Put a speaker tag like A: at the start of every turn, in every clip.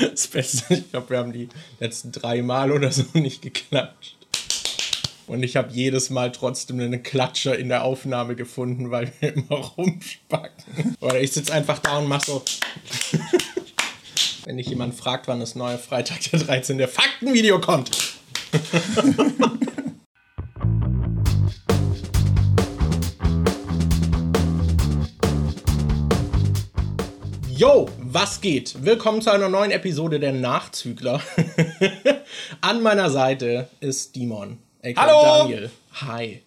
A: Das Beste, ich glaube, wir haben die letzten drei Mal oder so nicht geklatscht. Und ich habe jedes Mal trotzdem einen Klatscher in der Aufnahme gefunden, weil wir immer rumspacken. Oder ich sitze einfach da und mach so. Wenn dich jemand fragt, wann das neue Freitag der 13. der Faktenvideo kommt. Yo, was geht? Willkommen zu einer neuen Episode der Nachzügler. An meiner Seite ist Dimon.
B: Hallo!
A: Daniel. Hi.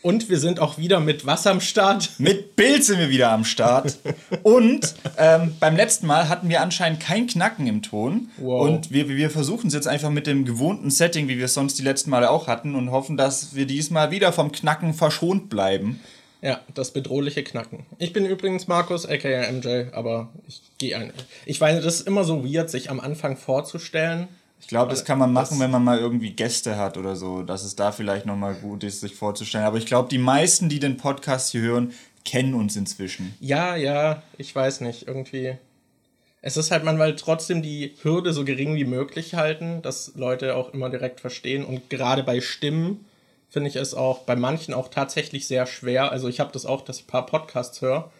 A: Und wir sind auch wieder mit was am Start?
B: Mit Bild sind wir wieder am Start. Und ähm, beim letzten Mal hatten wir anscheinend kein Knacken im Ton.
A: Wow.
B: Und wir, wir versuchen es jetzt einfach mit dem gewohnten Setting, wie wir es sonst die letzten Male auch hatten, und hoffen, dass wir diesmal wieder vom Knacken verschont bleiben.
A: Ja, das bedrohliche Knacken. Ich bin übrigens Markus, aka MJ, aber ich gehe ein. Ich weiß, das ist immer so weird, sich am Anfang vorzustellen.
B: Ich glaube, das kann man machen, wenn man mal irgendwie Gäste hat oder so, dass es da vielleicht nochmal gut ist, sich vorzustellen. Aber ich glaube, die meisten, die den Podcast hier hören, kennen uns inzwischen.
A: Ja, ja, ich weiß nicht, irgendwie. Es ist halt, man will trotzdem die Hürde so gering wie möglich halten, dass Leute auch immer direkt verstehen. Und gerade bei Stimmen finde ich es auch bei manchen auch tatsächlich sehr schwer. Also ich habe das auch, dass ich ein paar Podcasts höre.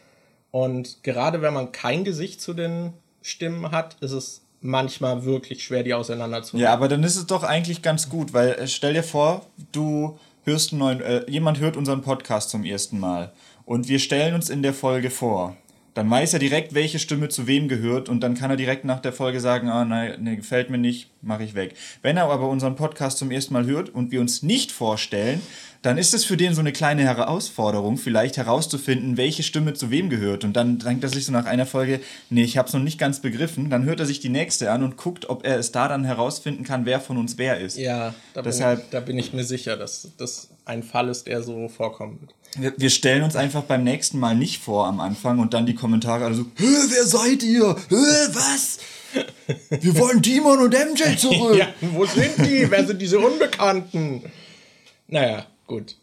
A: Und gerade wenn man kein Gesicht zu den Stimmen hat, ist es manchmal wirklich schwer, die auseinanderzuhalten.
B: Ja, aber dann ist es doch eigentlich ganz gut, weil äh, stell dir vor, du hörst einen neuen, äh, jemand hört unseren Podcast zum ersten Mal und wir stellen uns in der Folge vor. Dann weiß er direkt, welche Stimme zu wem gehört und dann kann er direkt nach der Folge sagen, ah, nein, nee, gefällt mir nicht, mache ich weg. Wenn er aber unseren Podcast zum ersten Mal hört und wir uns nicht vorstellen, dann ist es für den so eine kleine Herausforderung, vielleicht herauszufinden, welche Stimme zu wem gehört. Und dann denkt er sich so nach einer Folge, nee, ich habe es noch nicht ganz begriffen. Dann hört er sich die nächste an und guckt, ob er es da dann herausfinden kann, wer von uns wer ist.
A: Ja, da,
B: Deshalb-
A: bin, da bin ich mir sicher, dass das ein Fall ist, der so vorkommen wird.
B: Wir, wir stellen uns einfach beim nächsten Mal nicht vor am Anfang und dann die Kommentare alle so, wer seid ihr? Hä, was? Wir wollen Timon und MJ zurück.
A: Ja, wo sind die? Wer sind diese Unbekannten? Naja, gut.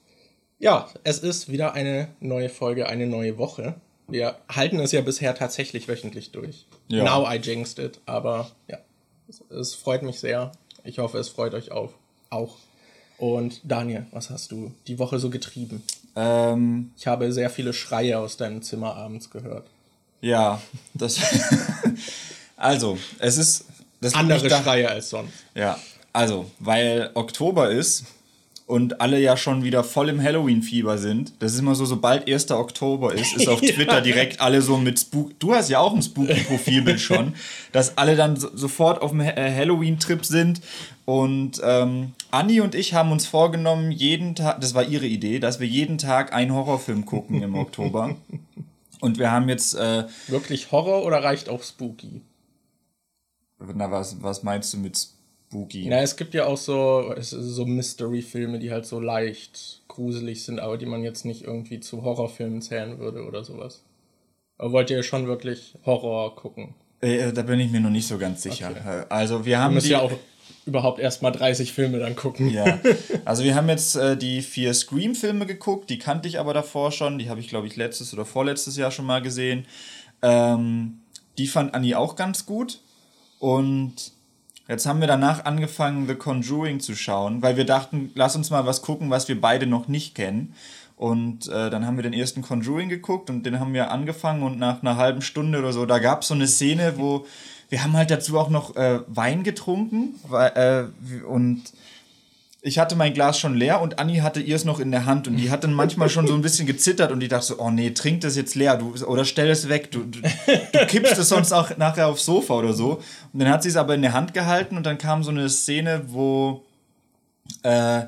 A: Ja, es ist wieder eine neue Folge, eine neue Woche. Wir halten es ja bisher tatsächlich wöchentlich durch.
B: Ja.
A: Now I jinxed it, aber ja, es, es freut mich sehr. Ich hoffe, es freut euch auf, auch. Und Daniel, was hast du die Woche so getrieben?
B: Ähm,
A: Ich habe sehr viele Schreie aus deinem Zimmer abends gehört.
B: ja, das. also, es ist. Das
A: Andere Schreie als sonst.
B: Ja, also, weil Oktober ist und alle ja schon wieder voll im Halloween-Fieber sind. Das ist immer so, sobald 1. Oktober ist, ist auf Twitter direkt alle so mit Spook. Du hast ja auch ein Spooky-Profilbild schon, dass alle dann so, sofort auf dem äh, Halloween-Trip sind. Und ähm, Anni und ich haben uns vorgenommen, jeden Tag, das war ihre Idee, dass wir jeden Tag einen Horrorfilm gucken im Oktober. Und wir haben jetzt, äh,
A: Wirklich Horror oder reicht auch Spooky?
B: na, was, was meinst du mit Spooky?
A: Na, es gibt ja auch so, so Mystery-Filme, die halt so leicht gruselig sind, aber die man jetzt nicht irgendwie zu Horrorfilmen zählen würde oder sowas. Aber wollt ihr schon wirklich Horror gucken?
B: Äh, da bin ich mir noch nicht so ganz sicher.
A: Okay.
B: Äh, Also wir haben die,
A: ja auch überhaupt erstmal 30 Filme dann gucken.
B: ja, also wir haben jetzt äh, die vier Scream-Filme geguckt, die kannte ich aber davor schon, die habe ich glaube ich letztes oder vorletztes Jahr schon mal gesehen. Ähm, die fand Anni auch ganz gut und jetzt haben wir danach angefangen The Conjuring zu schauen, weil wir dachten, lass uns mal was gucken, was wir beide noch nicht kennen. Und äh, dann haben wir den ersten Conjuring geguckt und den haben wir angefangen und nach einer halben Stunde oder so, da gab es so eine Szene, wo wir haben halt dazu auch noch äh, Wein getrunken weil, äh, und ich hatte mein Glas schon leer und Anni hatte ihr es noch in der Hand und die hat dann manchmal schon so ein bisschen gezittert und die dachte so, oh nee, trink das jetzt leer du, oder stell es weg, du, du, du kippst es sonst auch nachher aufs Sofa oder so. Und dann hat sie es aber in der Hand gehalten und dann kam so eine Szene, wo äh,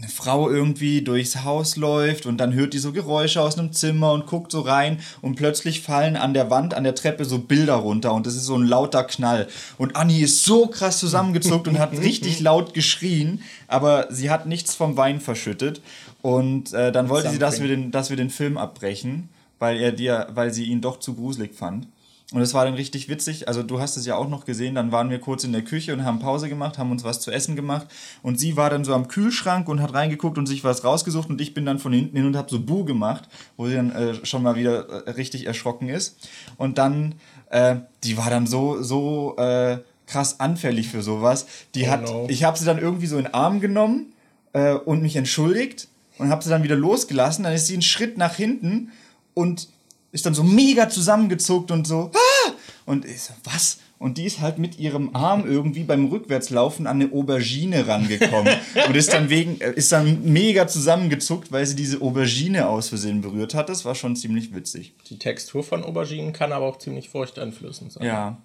B: eine Frau irgendwie durchs Haus läuft und dann hört die so Geräusche aus einem Zimmer und guckt so rein und plötzlich fallen an der Wand, an der Treppe so Bilder runter und das ist so ein lauter Knall. Und Anni ist so krass zusammengezuckt und hat richtig laut geschrien, aber sie hat nichts vom Wein verschüttet und äh, dann wollte sie, dass wir, den, dass wir den Film abbrechen, weil, er dir, weil sie ihn doch zu gruselig fand. Und es war dann richtig witzig. Also du hast es ja auch noch gesehen. Dann waren wir kurz in der Küche und haben Pause gemacht, haben uns was zu essen gemacht. Und sie war dann so am Kühlschrank und hat reingeguckt und sich was rausgesucht. Und ich bin dann von hinten hin und habe so Buh gemacht, wo sie dann äh, schon mal wieder äh, richtig erschrocken ist. Und dann äh, die war dann so, so äh, krass anfällig für sowas. Die
A: Oh
B: hat,
A: no.
B: ich habe sie dann irgendwie so in den Arm genommen äh, und mich entschuldigt und habe sie dann wieder losgelassen. Dann ist sie einen Schritt nach hinten und ist dann so mega zusammengezuckt und so, ah! Und ich so, was? Und die ist halt mit ihrem Arm irgendwie beim Rückwärtslaufen an eine Aubergine rangekommen und ist dann wegen, äh, ist dann mega zusammengezuckt, weil sie diese Aubergine aus Versehen berührt hat. Das war schon ziemlich witzig.
A: Die Textur von Auberginen kann aber auch ziemlich furchteinflößend sein.
B: Ja.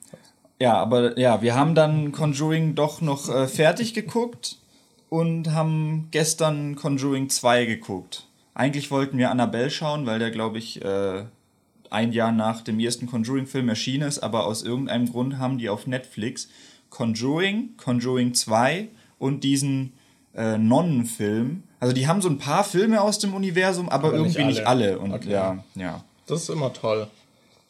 B: Ja, aber ja, wir haben dann Conjuring doch noch äh, fertig geguckt und haben gestern Conjuring 2 geguckt. Eigentlich wollten wir Annabelle schauen, weil der, glaube ich, äh, ein Jahr nach dem ersten Conjuring-Film erschienen ist, aber aus irgendeinem Grund haben die auf Netflix Conjuring, Conjuring 2 und diesen äh, Nonnenfilm. Also die haben so ein paar Filme aus dem Universum, aber,
A: Aber nicht
B: irgendwie nicht
A: alle.
B: alle. Und
A: Okay.
B: ja, ja.
A: Das ist immer toll.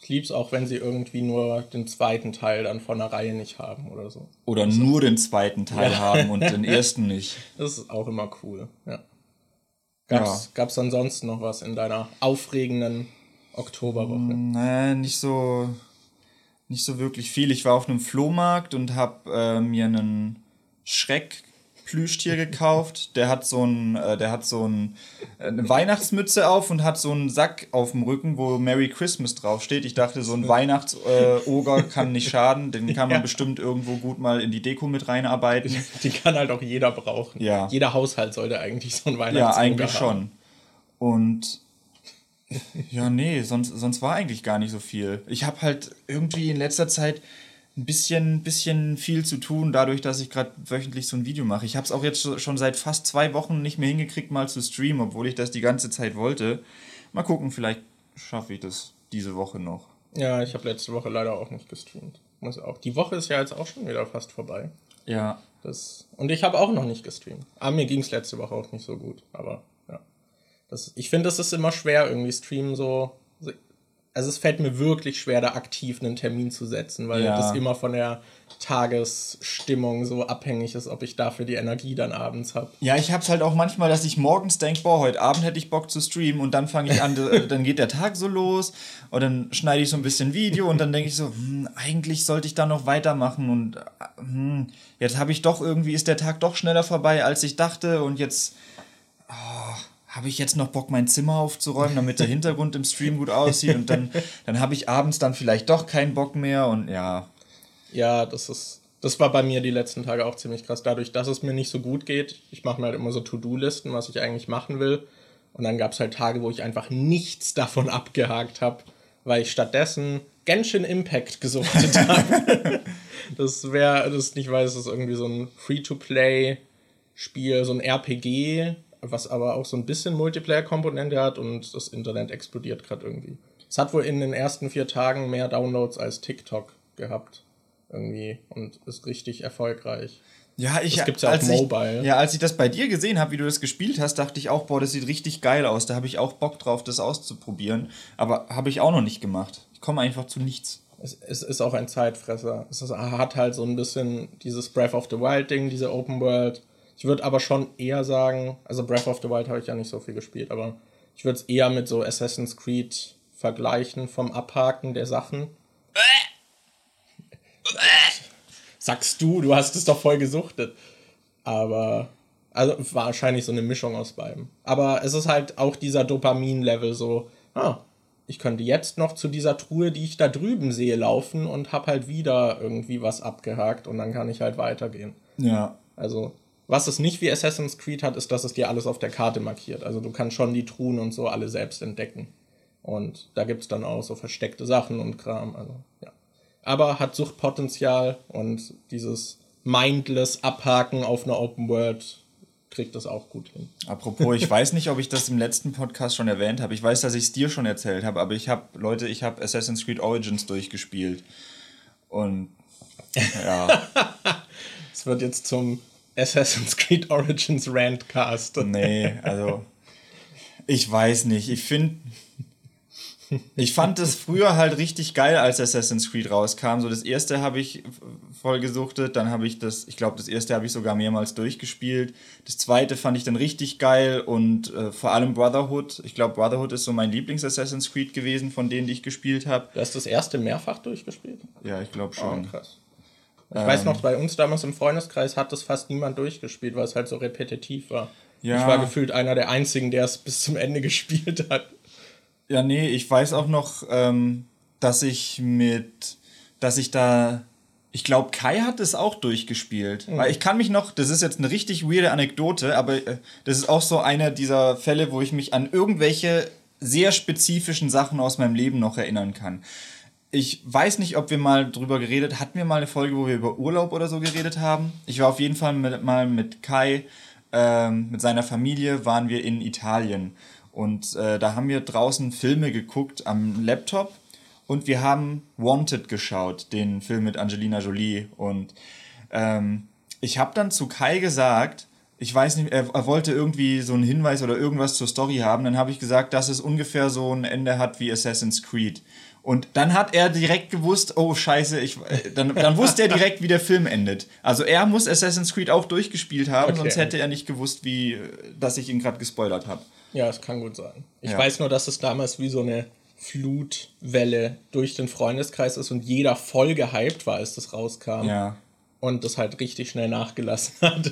A: Ich lieb's auch, wenn sie irgendwie nur den zweiten Teil dann von der Reihe nicht haben oder so.
B: Oder nur den zweiten Teil
A: Ja.
B: haben und den ersten nicht.
A: Das ist auch immer cool, ja. Gab's, gab's ansonsten noch was in deiner aufregenden Oktoberwoche?
B: Nee, nicht so, nicht so wirklich viel. Ich war auf einem Flohmarkt und habe äh, mir einen Schreck-Plüschtier gekauft. Der hat so ein, äh, der hat so ein, äh, eine Weihnachtsmütze auf und hat so einen Sack auf dem Rücken, wo Merry Christmas draufsteht. Ich dachte, so ein Weihnachtsoger kann nicht schaden. Den kann man
A: Ja.
B: bestimmt irgendwo gut mal in die Deko mit reinarbeiten.
A: Die kann halt auch jeder brauchen.
B: Ja.
A: Jeder Haushalt sollte eigentlich so ein
B: Ja,
A: Weihnachtsoger
B: eigentlich
A: haben.
B: schon. Und ja, nee, sonst, sonst war eigentlich gar nicht so viel. Ich habe halt irgendwie in letzter Zeit ein bisschen, bisschen viel zu tun, dadurch, dass ich gerade wöchentlich so ein Video mache. Ich habe es auch jetzt schon- seit fast zwei Wochen nicht mehr hingekriegt, mal zu streamen, obwohl ich das die ganze Zeit wollte. Mal gucken, vielleicht schaffe ich das diese Woche noch.
A: Ja, ich habe letzte Woche leider auch nicht gestreamt. Muss auch. Die Woche ist ja jetzt auch schon wieder fast vorbei.
B: Ja,
A: Das, und ich habe auch noch nicht gestreamt. Aber mir ging es letzte Woche auch nicht so gut. Aber. Das, ich finde, es ist immer schwer, irgendwie streamen so. Also es fällt mir wirklich schwer, da aktiv einen Termin zu setzen, weil
B: Ja.
A: das immer von der Tagesstimmung so abhängig ist, ob ich dafür die Energie dann abends habe.
B: Ja, ich hab's halt auch manchmal, dass ich morgens denke, boah, heute Abend hätte ich Bock zu streamen und dann fange ich an, dann geht der Tag so los und dann schneide ich so ein bisschen Video und dann denke ich so, hm, eigentlich sollte ich da noch weitermachen und hm, jetzt habe ich doch irgendwie, ist der Tag doch schneller vorbei, als ich dachte und jetzt oh, habe ich jetzt noch Bock, mein Zimmer aufzuräumen, damit der Hintergrund im Stream gut aussieht und dann, dann habe ich abends dann vielleicht doch keinen Bock mehr und ja,
A: Ja, das ist. Das war bei mir die letzten Tage auch ziemlich krass. Dadurch, dass es mir nicht so gut geht, ich mache mir halt immer so To-Do-Listen, was ich eigentlich machen will. Und dann gab es halt Tage, wo ich einfach nichts davon abgehakt habe, weil ich stattdessen Genshin Impact gesuchtet habe. das wäre, das nicht weiß, das ist irgendwie so ein Free-to-Play-Spiel, so ein RPG, was aber auch so ein bisschen Multiplayer-Komponente hat und das Internet explodiert gerade irgendwie. Es hat wohl in den ersten vier Tagen mehr Downloads als TikTok gehabt. Irgendwie. Und ist richtig erfolgreich.
B: Ja, ich
A: Das gibt's ja
B: als
A: Mobile.
B: Ich, ja, als ich das bei dir gesehen habe, wie du das gespielt hast, dachte ich auch, boah, das sieht richtig geil aus. Da habe ich auch Bock drauf, das auszuprobieren. Aber habe ich auch noch nicht gemacht. Ich komme einfach zu nichts.
A: Es, es ist auch ein Zeitfresser. Es ist, hat halt so ein bisschen dieses Breath of the Wild-Ding, diese Open World. Ich würde aber schon eher sagen, also Breath of the Wild habe ich ja nicht so viel gespielt, aber ich würde es eher mit so Assassin's Creed vergleichen vom Abhaken der Sachen. Sagst du, du hast es doch voll gesuchtet. Aber, also wahrscheinlich so eine Mischung aus beidem. Aber es ist halt auch dieser Dopamin-Level so, ah, ich könnte jetzt noch zu dieser Truhe, die ich da drüben sehe, laufen und hab halt wieder irgendwie was abgehakt und dann kann ich halt weitergehen.
B: Ja.
A: Also, was es nicht wie Assassin's Creed hat, ist, dass es dir alles auf der Karte markiert. Also du kannst schon die Truhen und so alle selbst entdecken. Und da gibt's dann auch so versteckte Sachen und Kram. Also, ja. Aber hat Suchtpotenzial und dieses mindless Abhaken auf einer Open World kriegt das auch gut hin.
B: Apropos, ich weiß nicht, ob ich das im letzten Podcast schon erwähnt habe. Ich weiß, dass ich es dir schon erzählt habe, aber ich habe, Leute, ich habe Assassin's Creed Origins durchgespielt. Und ja,
A: Es wird jetzt zum Assassin's Creed Origins Rantcast.
B: nee, also ich weiß nicht. Ich finde, Ich fand es früher halt richtig geil, als Assassin's Creed rauskam. So das erste habe ich voll gesuchtet, dann habe ich das, ich glaube, das erste habe ich sogar mehrmals durchgespielt. Das zweite fand ich dann richtig geil und äh, vor allem Brotherhood. Ich glaube, Brotherhood ist so mein Lieblings-Assassin's Creed gewesen, von denen die ich gespielt habe.
A: Du hast das erste mehrfach durchgespielt?
B: Ja, ich glaube schon.
A: Oh, krass. Ich ähm, weiß noch, bei uns damals im Freundeskreis hat das fast niemand durchgespielt, weil es halt so repetitiv war. Ja. Ich war gefühlt einer der einzigen, der es bis zum Ende gespielt hat.
B: Ja, nee, ich weiß auch noch, ähm, dass ich mit, dass ich da, ich glaube, Kai hat es auch durchgespielt. Mhm. Weil ich kann mich noch, das ist jetzt eine richtig weirde Anekdote, aber äh, das ist auch so einer dieser Fälle, wo ich mich an irgendwelche sehr spezifischen Sachen aus meinem Leben noch erinnern kann. Ich weiß nicht, ob wir mal drüber geredet, hatten wir mal eine Folge, wo wir über Urlaub oder so geredet haben. Ich war auf jeden Fall mit, mal mit Kai, ähm, mit seiner Familie, waren wir in Italien. Und äh, da haben wir draußen Filme geguckt am Laptop und wir haben Wanted geschaut, den Film mit Angelina Jolie. Und ähm, ich habe dann zu Kai gesagt, ich weiß nicht, er, er, wollte irgendwie so einen Hinweis oder irgendwas zur Story haben. Dann habe ich gesagt, dass es ungefähr so ein Ende hat wie Assassin's Creed. Und dann hat er direkt gewusst, oh scheiße, ich, äh, dann, dann wusste er direkt, wie der Film endet. Also er muss Assassin's Creed auch durchgespielt haben, okay. sonst hätte er nicht gewusst, wie, dass ich ihn gerade gespoilert habe.
A: Ja, es kann gut sein. Ich ja. weiß nur, dass es damals wie so eine Flutwelle durch den Freundeskreis ist und jeder voll gehypt war, als das rauskam. Ja und das halt richtig schnell nachgelassen hat.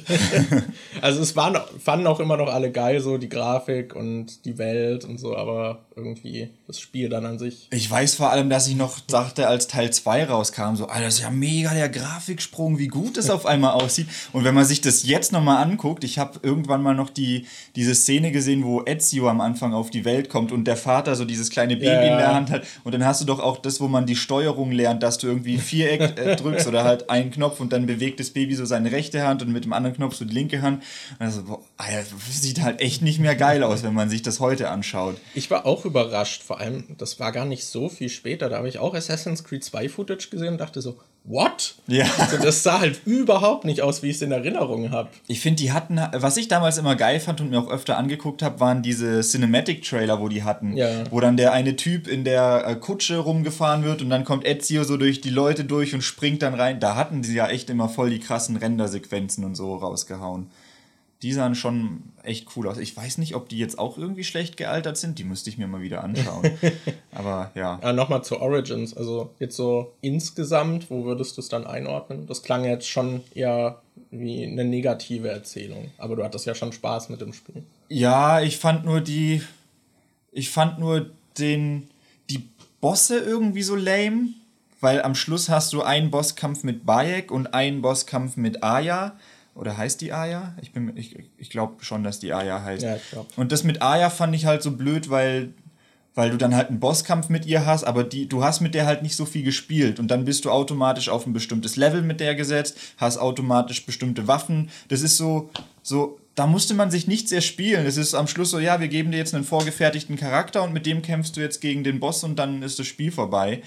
A: also es waren, fanden auch immer noch alle geil, so die Grafik und die Welt und so, aber irgendwie das Spiel dann an sich.
B: Ich weiß vor allem, dass ich noch dachte, als Teil 2 rauskam, so, Alter, das ist ja mega der Grafiksprung, wie gut das auf einmal aussieht. Und wenn man sich das jetzt nochmal anguckt, ich habe irgendwann mal noch die, diese Szene gesehen, wo Ezio am Anfang auf die Welt kommt und der Vater so dieses kleine Baby ja. in der Hand hat. Und dann hast du doch auch das, wo man die Steuerung lernt, dass du irgendwie Viereck äh, drückst oder halt einen Knopf und dann bewegt das Baby so seine rechte Hand und mit dem anderen Knopf so die linke Hand. Also, boah, Alter, das sieht halt echt nicht mehr geil aus, wenn man sich das heute anschaut.
A: Ich war auch überrascht, vor allem, das war gar nicht so viel später. Da habe ich auch Assassin's Creed 2 Footage gesehen und dachte so, what? Ja. Also das sah halt überhaupt nicht aus, wie ich es in Erinnerung habe.
B: Ich finde, die hatten, was ich damals immer geil fand und mir auch öfter angeguckt habe, waren diese Cinematic-Trailer, wo die hatten. Ja. Wo dann der eine Typ in der äh, Kutsche rumgefahren wird und dann kommt Ezio so durch die Leute durch und springt dann rein. Da hatten sie ja echt immer voll die krassen Rendersequenzen und so rausgehauen die sahen schon echt cool aus. Ich weiß nicht, ob die jetzt auch irgendwie schlecht gealtert sind. Die müsste ich mir mal wieder anschauen. Aber ja.
A: ja Nochmal zu Origins. Also jetzt so insgesamt, wo würdest du es dann einordnen? Das klang jetzt schon eher wie eine negative Erzählung. Aber du hattest ja schon Spaß mit dem Spiel.
B: Ja, ich fand nur die. Ich fand nur den. Die Bosse irgendwie so lame. Weil am Schluss hast du einen Bosskampf mit Bayek und einen Bosskampf mit Aya oder heißt die Aya? Ich, ich, ich glaube schon, dass die Aya heißt. Ja, ich glaube. Und das mit Aya fand ich halt so blöd, weil, weil du dann halt einen Bosskampf mit ihr hast, aber die, du hast mit der halt nicht so viel gespielt. Und dann bist du automatisch auf ein bestimmtes Level mit der gesetzt, hast automatisch bestimmte Waffen. Das ist so, so, da musste man sich nicht sehr spielen. Es ist am Schluss so, ja, wir geben dir jetzt einen vorgefertigten Charakter und mit dem kämpfst du jetzt gegen den Boss und dann ist das Spiel vorbei.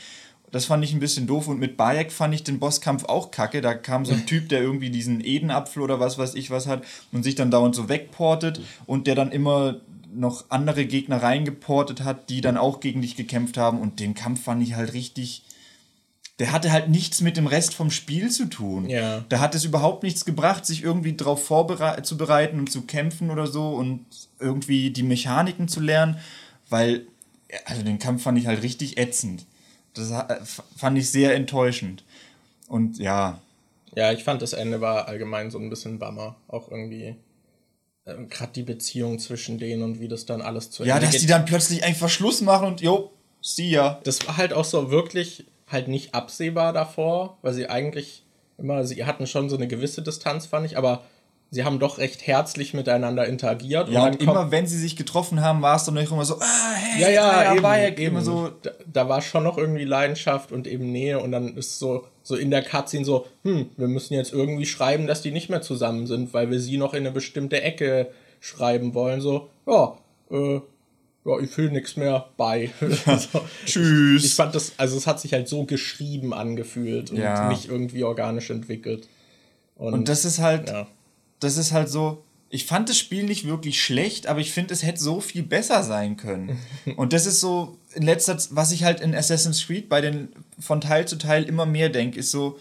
B: Das fand ich ein bisschen doof. Und mit Bayek fand ich den Bosskampf auch kacke. Da kam so ein Typ, der irgendwie diesen Edenapfel oder was weiß ich was hat und sich dann dauernd so wegportet und der dann immer noch andere Gegner reingeportet hat, die dann auch gegen dich gekämpft haben. Und den Kampf fand ich halt richtig. Der hatte halt nichts mit dem Rest vom Spiel zu tun. Ja. Da hat es überhaupt nichts gebracht, sich irgendwie darauf vorzubereiten und zu kämpfen oder so und irgendwie die Mechaniken zu lernen, weil, also den Kampf fand ich halt richtig ätzend. Das äh, fand ich sehr enttäuschend. Und ja.
A: Ja, ich fand das Ende war allgemein so ein bisschen Bummer. Auch irgendwie. Ähm, Gerade die Beziehung zwischen denen und wie das dann alles
B: zu Ende Ja, dass geht. die dann plötzlich einfach Schluss machen und jo, see ya.
A: Das war halt auch so wirklich halt nicht absehbar davor, weil sie eigentlich immer, sie hatten schon so eine gewisse Distanz, fand ich, aber sie haben doch recht herzlich miteinander interagiert.
B: Ja, und, und immer wenn sie sich getroffen haben, war es dann immer so, ah, hey,
A: ja,
B: ja,
A: ja eben, Bayek, eben so. Da, da, war schon noch irgendwie Leidenschaft und eben Nähe und dann ist so, so in der Cutscene so, hm, wir müssen jetzt irgendwie schreiben, dass die nicht mehr zusammen sind, weil wir sie noch in eine bestimmte Ecke schreiben wollen. So, ja, äh, ja, ich fühle nichts mehr bei. also, Tschüss. Ich, ich, fand das, also es hat sich halt so geschrieben angefühlt und nicht irgendwie organisch entwickelt.
B: Und, und das ist halt, ja das ist halt so, ich fand das Spiel nicht wirklich schlecht, aber ich finde, es hätte so viel besser sein können. Und das ist so in letzter Zeit, was ich halt in Assassin's Creed bei den von Teil zu Teil immer mehr denke, ist so,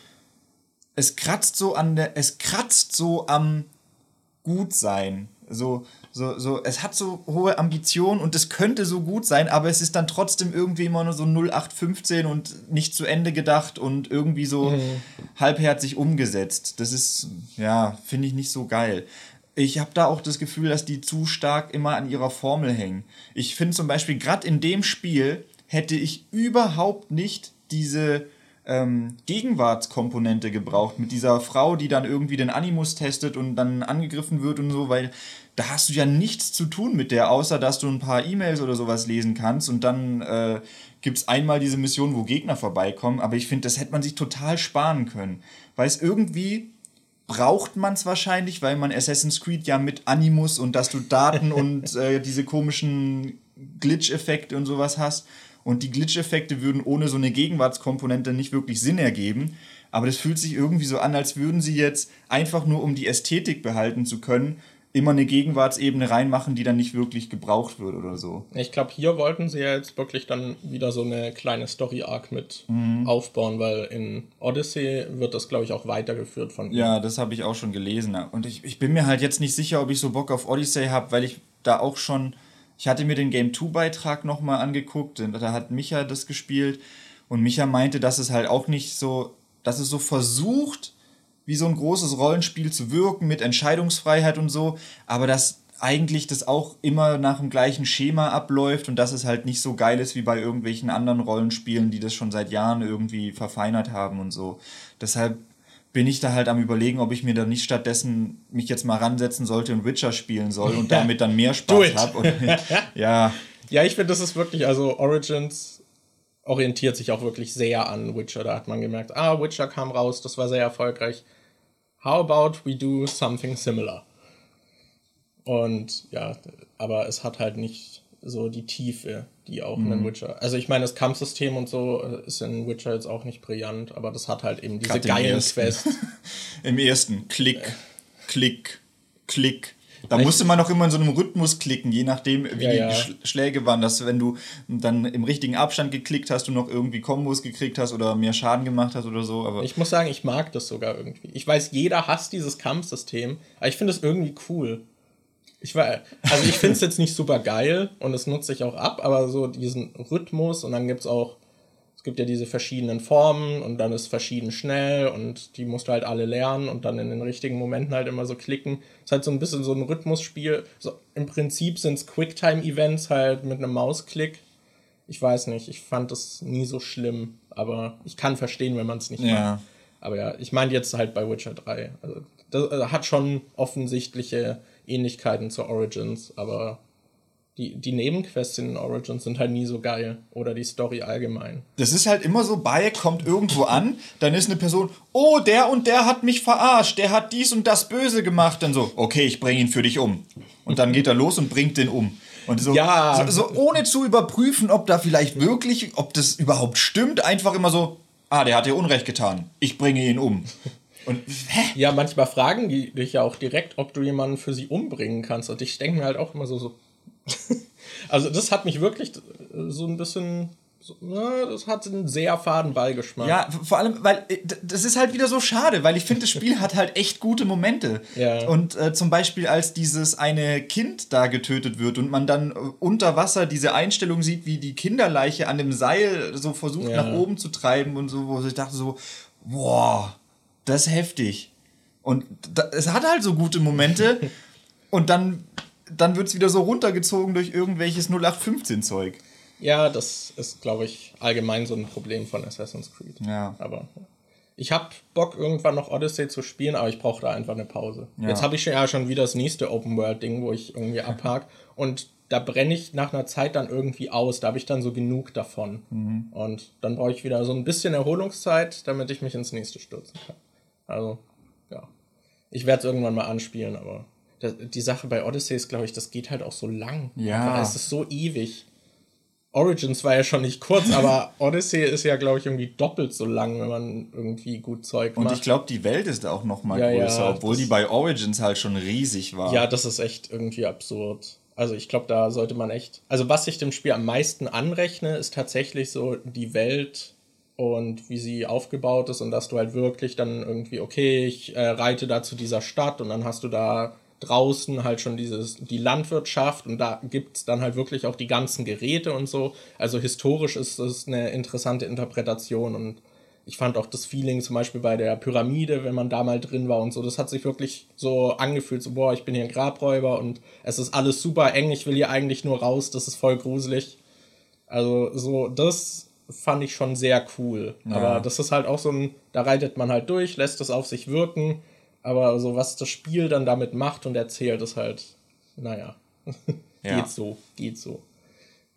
B: es kratzt so an der, es kratzt so am Gutsein. So, so, so, es hat so hohe Ambitionen und es könnte so gut sein, aber es ist dann trotzdem irgendwie immer nur so 0815 und nicht zu Ende gedacht und irgendwie so mhm. halbherzig umgesetzt. Das ist, ja, finde ich nicht so geil ich habe da auch das Gefühl, dass die zu stark immer an ihrer Formel hängen. Ich finde zum Beispiel, gerade in dem Spiel hätte ich überhaupt nicht diese ähm, Gegenwartskomponente gebraucht mit dieser Frau, die dann irgendwie den Animus testet und dann angegriffen wird und so, weil da hast du ja nichts zu tun mit der, außer dass du ein paar E-Mails oder sowas lesen kannst und dann äh, gibt es einmal diese Mission, wo Gegner vorbeikommen, aber ich finde, das hätte man sich total sparen können, weil es irgendwie braucht man es wahrscheinlich, weil man Assassin's Creed ja mit Animus und dass du Daten und äh, diese komischen Glitch-Effekte und sowas hast. Und die Glitch-Effekte würden ohne so eine Gegenwartskomponente nicht wirklich Sinn ergeben. Aber das fühlt sich irgendwie so an, als würden sie jetzt einfach nur, um die Ästhetik behalten zu können, immer eine Gegenwartsebene reinmachen, die dann nicht wirklich gebraucht wird oder so.
A: Ich glaube, hier wollten sie ja jetzt wirklich dann wieder so eine kleine Story-Arc mit mhm. aufbauen, weil in Odyssey wird das, glaube ich, auch weitergeführt von
B: ihm. Ja, das habe ich auch schon gelesen. Und ich, ich bin mir halt jetzt nicht sicher, ob ich so Bock auf Odyssey habe, weil ich da auch schon. Ich hatte mir den Game 2-Beitrag nochmal angeguckt, da hat Micha das gespielt und Micha meinte, dass es halt auch nicht so, dass es so versucht, wie so ein großes Rollenspiel zu wirken mit Entscheidungsfreiheit und so, aber dass eigentlich das auch immer nach dem gleichen Schema abläuft und dass es halt nicht so geil ist wie bei irgendwelchen anderen Rollenspielen, die das schon seit Jahren irgendwie verfeinert haben und so. Deshalb bin ich da halt am überlegen, ob ich mir da nicht stattdessen mich jetzt mal ransetzen sollte und Witcher spielen soll und damit dann mehr Spaß habe.
A: ja. Ja, ich finde, das ist wirklich, also Origins orientiert sich auch wirklich sehr an Witcher. Da hat man gemerkt, ah, Witcher kam raus, das war sehr erfolgreich how about we do something similar? Und ja, aber es hat halt nicht so die Tiefe, die auch mhm. in Witcher. Also ich meine, das Kampfsystem und so ist in Witcher jetzt auch nicht brillant, aber das hat halt eben diese geilen
B: Quests. Im ersten Klick, Klick, Klick, da musste man auch immer in so einem Rhythmus klicken, je nachdem, wie ja, die ja. Schläge waren. Dass wenn du dann im richtigen Abstand geklickt hast, du noch irgendwie Kombos gekriegt hast oder mehr Schaden gemacht hast oder so. Aber
A: ich muss sagen, ich mag das sogar irgendwie. Ich weiß, jeder hasst dieses Kampfsystem, aber ich finde es irgendwie cool. Ich war, also ich finde es jetzt nicht super geil und es nutze ich auch ab, aber so diesen Rhythmus und dann gibt es auch gibt ja diese verschiedenen Formen und dann ist verschieden schnell und die musst du halt alle lernen und dann in den richtigen Momenten halt immer so klicken. Ist halt so ein bisschen so ein Rhythmusspiel. So, Im Prinzip sind es Quicktime-Events halt mit einem Mausklick. Ich weiß nicht, ich fand das nie so schlimm, aber ich kann verstehen, wenn man es nicht ja. macht. Aber ja, ich meine jetzt halt bei Witcher 3. Also, das äh, hat schon offensichtliche Ähnlichkeiten zu Origins, aber die, die Nebenquests in Origins sind halt nie so geil. Oder die Story allgemein.
B: Das ist halt immer so, Bayek kommt irgendwo an, dann ist eine Person, oh, der und der hat mich verarscht, der hat dies und das Böse gemacht. Dann so, okay, ich bringe ihn für dich um. Und dann geht er los und bringt den um. Und so, ja. so, so ohne zu überprüfen, ob da vielleicht wirklich, ob das überhaupt stimmt, einfach immer so, ah, der hat dir Unrecht getan, ich bringe ihn um.
A: Und, hä? Ja, manchmal fragen die dich ja auch direkt, ob du jemanden für sie umbringen kannst. Und ich denke mir halt auch immer so, so also das hat mich wirklich so ein bisschen das hat einen sehr faden Beigeschmack.
B: Ja, vor allem, weil äh, das ist halt wieder so schade, weil ich finde, das Spiel hat halt echt gute Momente. Ja. Und äh, zum Beispiel, als dieses eine Kind da getötet wird und man dann äh, unter Wasser diese Einstellung sieht, wie die Kinderleiche an dem Seil so versucht ja. nach oben zu treiben und so, wo ich dachte so, boah, das ist heftig. Und da, es hat halt so gute Momente und dann dann wird es wieder so runtergezogen durch irgendwelches 0815-Zeug.
A: Ja, das ist, glaube ich, allgemein so ein Problem von Assassin's Creed. Ja. Aber ich habe Bock, irgendwann noch Odyssey zu spielen, aber ich brauche da einfach eine Pause. Ja. Jetzt habe ich ja schon wieder das nächste Open-World-Ding, wo ich irgendwie abhake. und da brenne ich nach einer Zeit dann irgendwie aus. Da habe ich dann so genug davon. Mhm. Und dann brauche ich wieder so ein bisschen Erholungszeit, damit ich mich ins nächste stürzen kann. Also, ja. Ich werde es irgendwann mal anspielen, aber die Sache bei Odyssey ist, glaube ich, das geht halt auch so lang. Ja. Es ist so ewig. Origins war ja schon nicht kurz, aber Odyssey ist ja, glaube ich, irgendwie doppelt so lang, wenn man irgendwie gut Zeug
B: macht. Und ich glaube, die Welt ist auch noch mal
A: ja,
B: größer, ja, obwohl die bei Origins halt schon riesig war.
A: Ja, das ist echt irgendwie absurd. Also ich glaube, da sollte man echt. Also was ich dem Spiel am meisten anrechne, ist tatsächlich so die Welt und wie sie aufgebaut ist und dass du halt wirklich dann irgendwie, okay, ich äh, reite da zu dieser Stadt und dann hast du da draußen halt schon dieses, die Landwirtschaft und da gibt es dann halt wirklich auch die ganzen Geräte und so. Also historisch ist das eine interessante Interpretation und ich fand auch das Feeling zum Beispiel bei der Pyramide, wenn man da mal drin war und so, das hat sich wirklich so angefühlt, so, boah, ich bin hier ein Grabräuber und es ist alles super eng, ich will hier eigentlich nur raus, das ist voll gruselig. Also so, das fand ich schon sehr cool. Ja. Aber das ist halt auch so ein, da reitet man halt durch, lässt es auf sich wirken, aber so was das Spiel dann damit macht und erzählt, ist halt, naja, ja. geht so, geht so.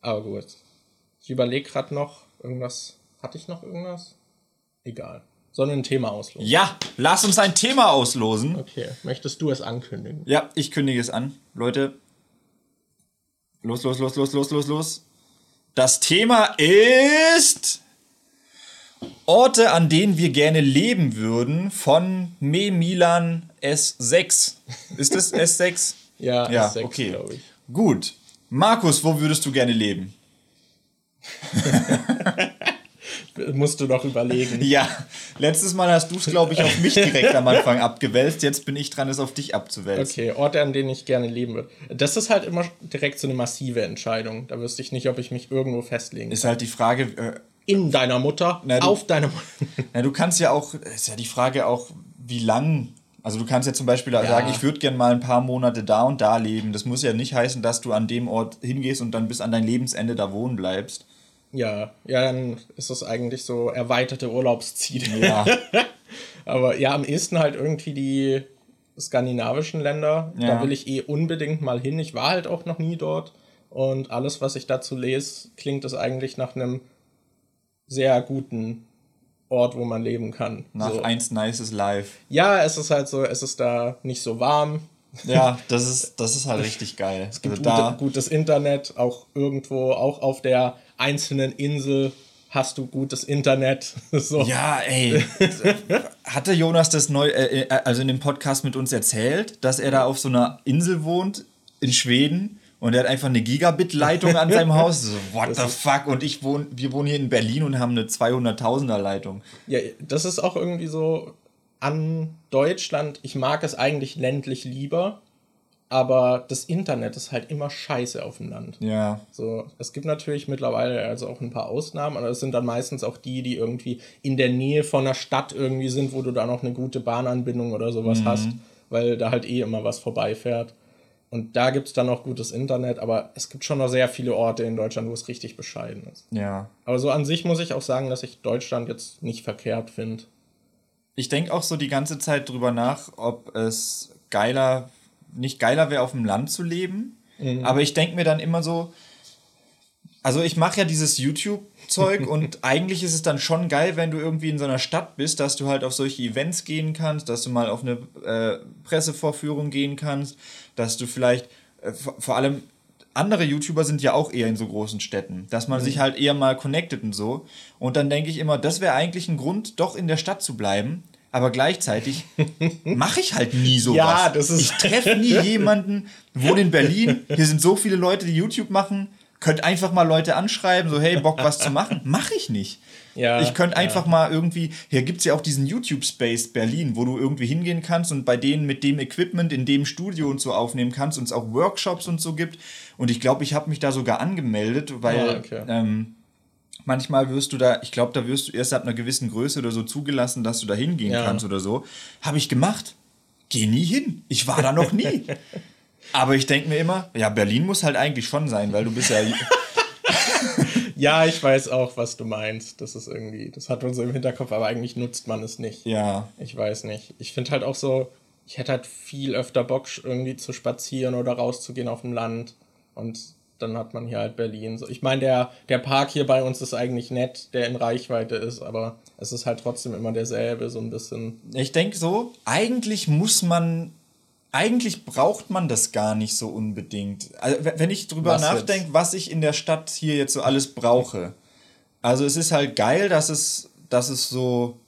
A: Aber gut. Ich überlege gerade noch, irgendwas, hatte ich noch irgendwas? Egal. Sondern ein Thema auslosen.
B: Ja, lass uns ein Thema auslosen.
A: Okay, möchtest du es ankündigen?
B: Ja, ich kündige es an. Leute, los, los, los, los, los, los, los. Das Thema ist Orte, an denen wir gerne leben würden von Me Milan S6. Ist das S6?
A: ja, ja, S6, okay.
B: glaube ich. Gut. Markus, wo würdest du gerne leben?
A: musst du noch überlegen.
B: Ja, letztes Mal hast du es, glaube ich, auf mich direkt am Anfang abgewälzt. Jetzt bin ich dran, es auf dich abzuwälzen.
A: Okay, Orte, an denen ich gerne leben würde. Das ist halt immer direkt so eine massive Entscheidung. Da wüsste ich nicht, ob ich mich irgendwo festlegen
B: kann. Ist halt die Frage.
A: In deiner Mutter,
B: na,
A: du, auf deiner Mutter.
B: Na, du kannst ja auch, ist ja die Frage auch, wie lang also du kannst ja zum Beispiel ja. sagen, ich würde gerne mal ein paar Monate da und da leben. Das muss ja nicht heißen, dass du an dem Ort hingehst und dann bis an dein Lebensende da wohnen bleibst.
A: Ja, ja, dann ist das eigentlich so erweiterte Urlaubsziele. Ja. Aber ja, am ehesten halt irgendwie die skandinavischen Länder. Ja. Da will ich eh unbedingt mal hin. Ich war halt auch noch nie dort. Und alles, was ich dazu lese, klingt es eigentlich nach einem sehr guten Ort, wo man leben kann.
B: Nach so. eins nices Life.
A: Ja, es ist halt so, es ist da nicht so warm.
B: Ja, das ist, das ist halt richtig geil.
A: Es gibt also da gutes Internet, auch irgendwo, auch auf der einzelnen Insel hast du gutes Internet. so.
B: Ja, ey. Hatte Jonas das neu, äh, äh, also in dem Podcast mit uns erzählt, dass er da auf so einer Insel wohnt in Schweden und er hat einfach eine Gigabit-Leitung an seinem Haus. So, what das the fuck? Und ich wohne, wir wohnen hier in Berlin und haben eine 200.000er Leitung.
A: Ja, das ist auch irgendwie so an Deutschland. Ich mag es eigentlich ländlich lieber, aber das Internet ist halt immer scheiße auf dem Land.
B: Ja.
A: So, es gibt natürlich mittlerweile also auch ein paar Ausnahmen, aber es sind dann meistens auch die, die irgendwie in der Nähe von einer Stadt irgendwie sind, wo du da noch eine gute Bahnanbindung oder sowas mhm. hast, weil da halt eh immer was vorbeifährt. Und da gibt es dann auch gutes Internet, aber es gibt schon noch sehr viele Orte in Deutschland, wo es richtig bescheiden ist.
B: Ja.
A: Aber so an sich muss ich auch sagen, dass ich Deutschland jetzt nicht verkehrt finde.
B: Ich denke auch so die ganze Zeit drüber nach, ob es geiler nicht geiler wäre, auf dem Land zu leben. Mhm. Aber ich denke mir dann immer so, also ich mache ja dieses YouTube-Zeug und eigentlich ist es dann schon geil, wenn du irgendwie in so einer Stadt bist, dass du halt auf solche Events gehen kannst, dass du mal auf eine äh, Pressevorführung gehen kannst, dass du vielleicht äh, vor allem andere YouTuber sind ja auch eher in so großen Städten, dass man mhm. sich halt eher mal connectet und so. Und dann denke ich immer, das wäre eigentlich ein Grund, doch in der Stadt zu bleiben, aber gleichzeitig mache ich halt nie sowas.
A: Ja, das ist
B: ich treffe nie jemanden, wohne in Berlin, hier sind so viele Leute, die YouTube machen, könnt einfach mal Leute anschreiben, so hey, Bock was zu machen. Mache ich nicht.
A: Ja,
B: ich könnte einfach ja. mal irgendwie, hier gibt es ja auch diesen YouTube-Space Berlin, wo du irgendwie hingehen kannst und bei denen mit dem Equipment in dem Studio und so aufnehmen kannst und es auch Workshops und so gibt. Und ich glaube, ich habe mich da sogar angemeldet, weil
A: ja, okay.
B: ähm, manchmal wirst du da, ich glaube, da wirst du erst ab einer gewissen Größe oder so zugelassen, dass du da hingehen kannst oder so. Habe ich gemacht. Geh nie hin. Ich war da noch nie. Aber ich denke mir immer, ja, Berlin muss halt eigentlich schon sein, weil du bist ja.
A: ja, ich weiß auch, was du meinst. Das ist irgendwie, das hat man so im Hinterkopf, aber eigentlich nutzt man es nicht.
B: Ja.
A: Ich weiß nicht. Ich finde halt auch so, ich hätte halt viel öfter Bock, irgendwie zu spazieren oder rauszugehen auf dem Land. Und dann hat man hier halt Berlin. Ich meine, der, der Park hier bei uns ist eigentlich nett, der in Reichweite ist, aber es ist halt trotzdem immer derselbe, so ein bisschen.
B: Ich denke so, eigentlich muss man eigentlich braucht man das gar nicht so unbedingt. Also, wenn ich drüber nachdenke, was ich in der Stadt hier jetzt so alles brauche. Also es ist halt geil, dass es, dass es so,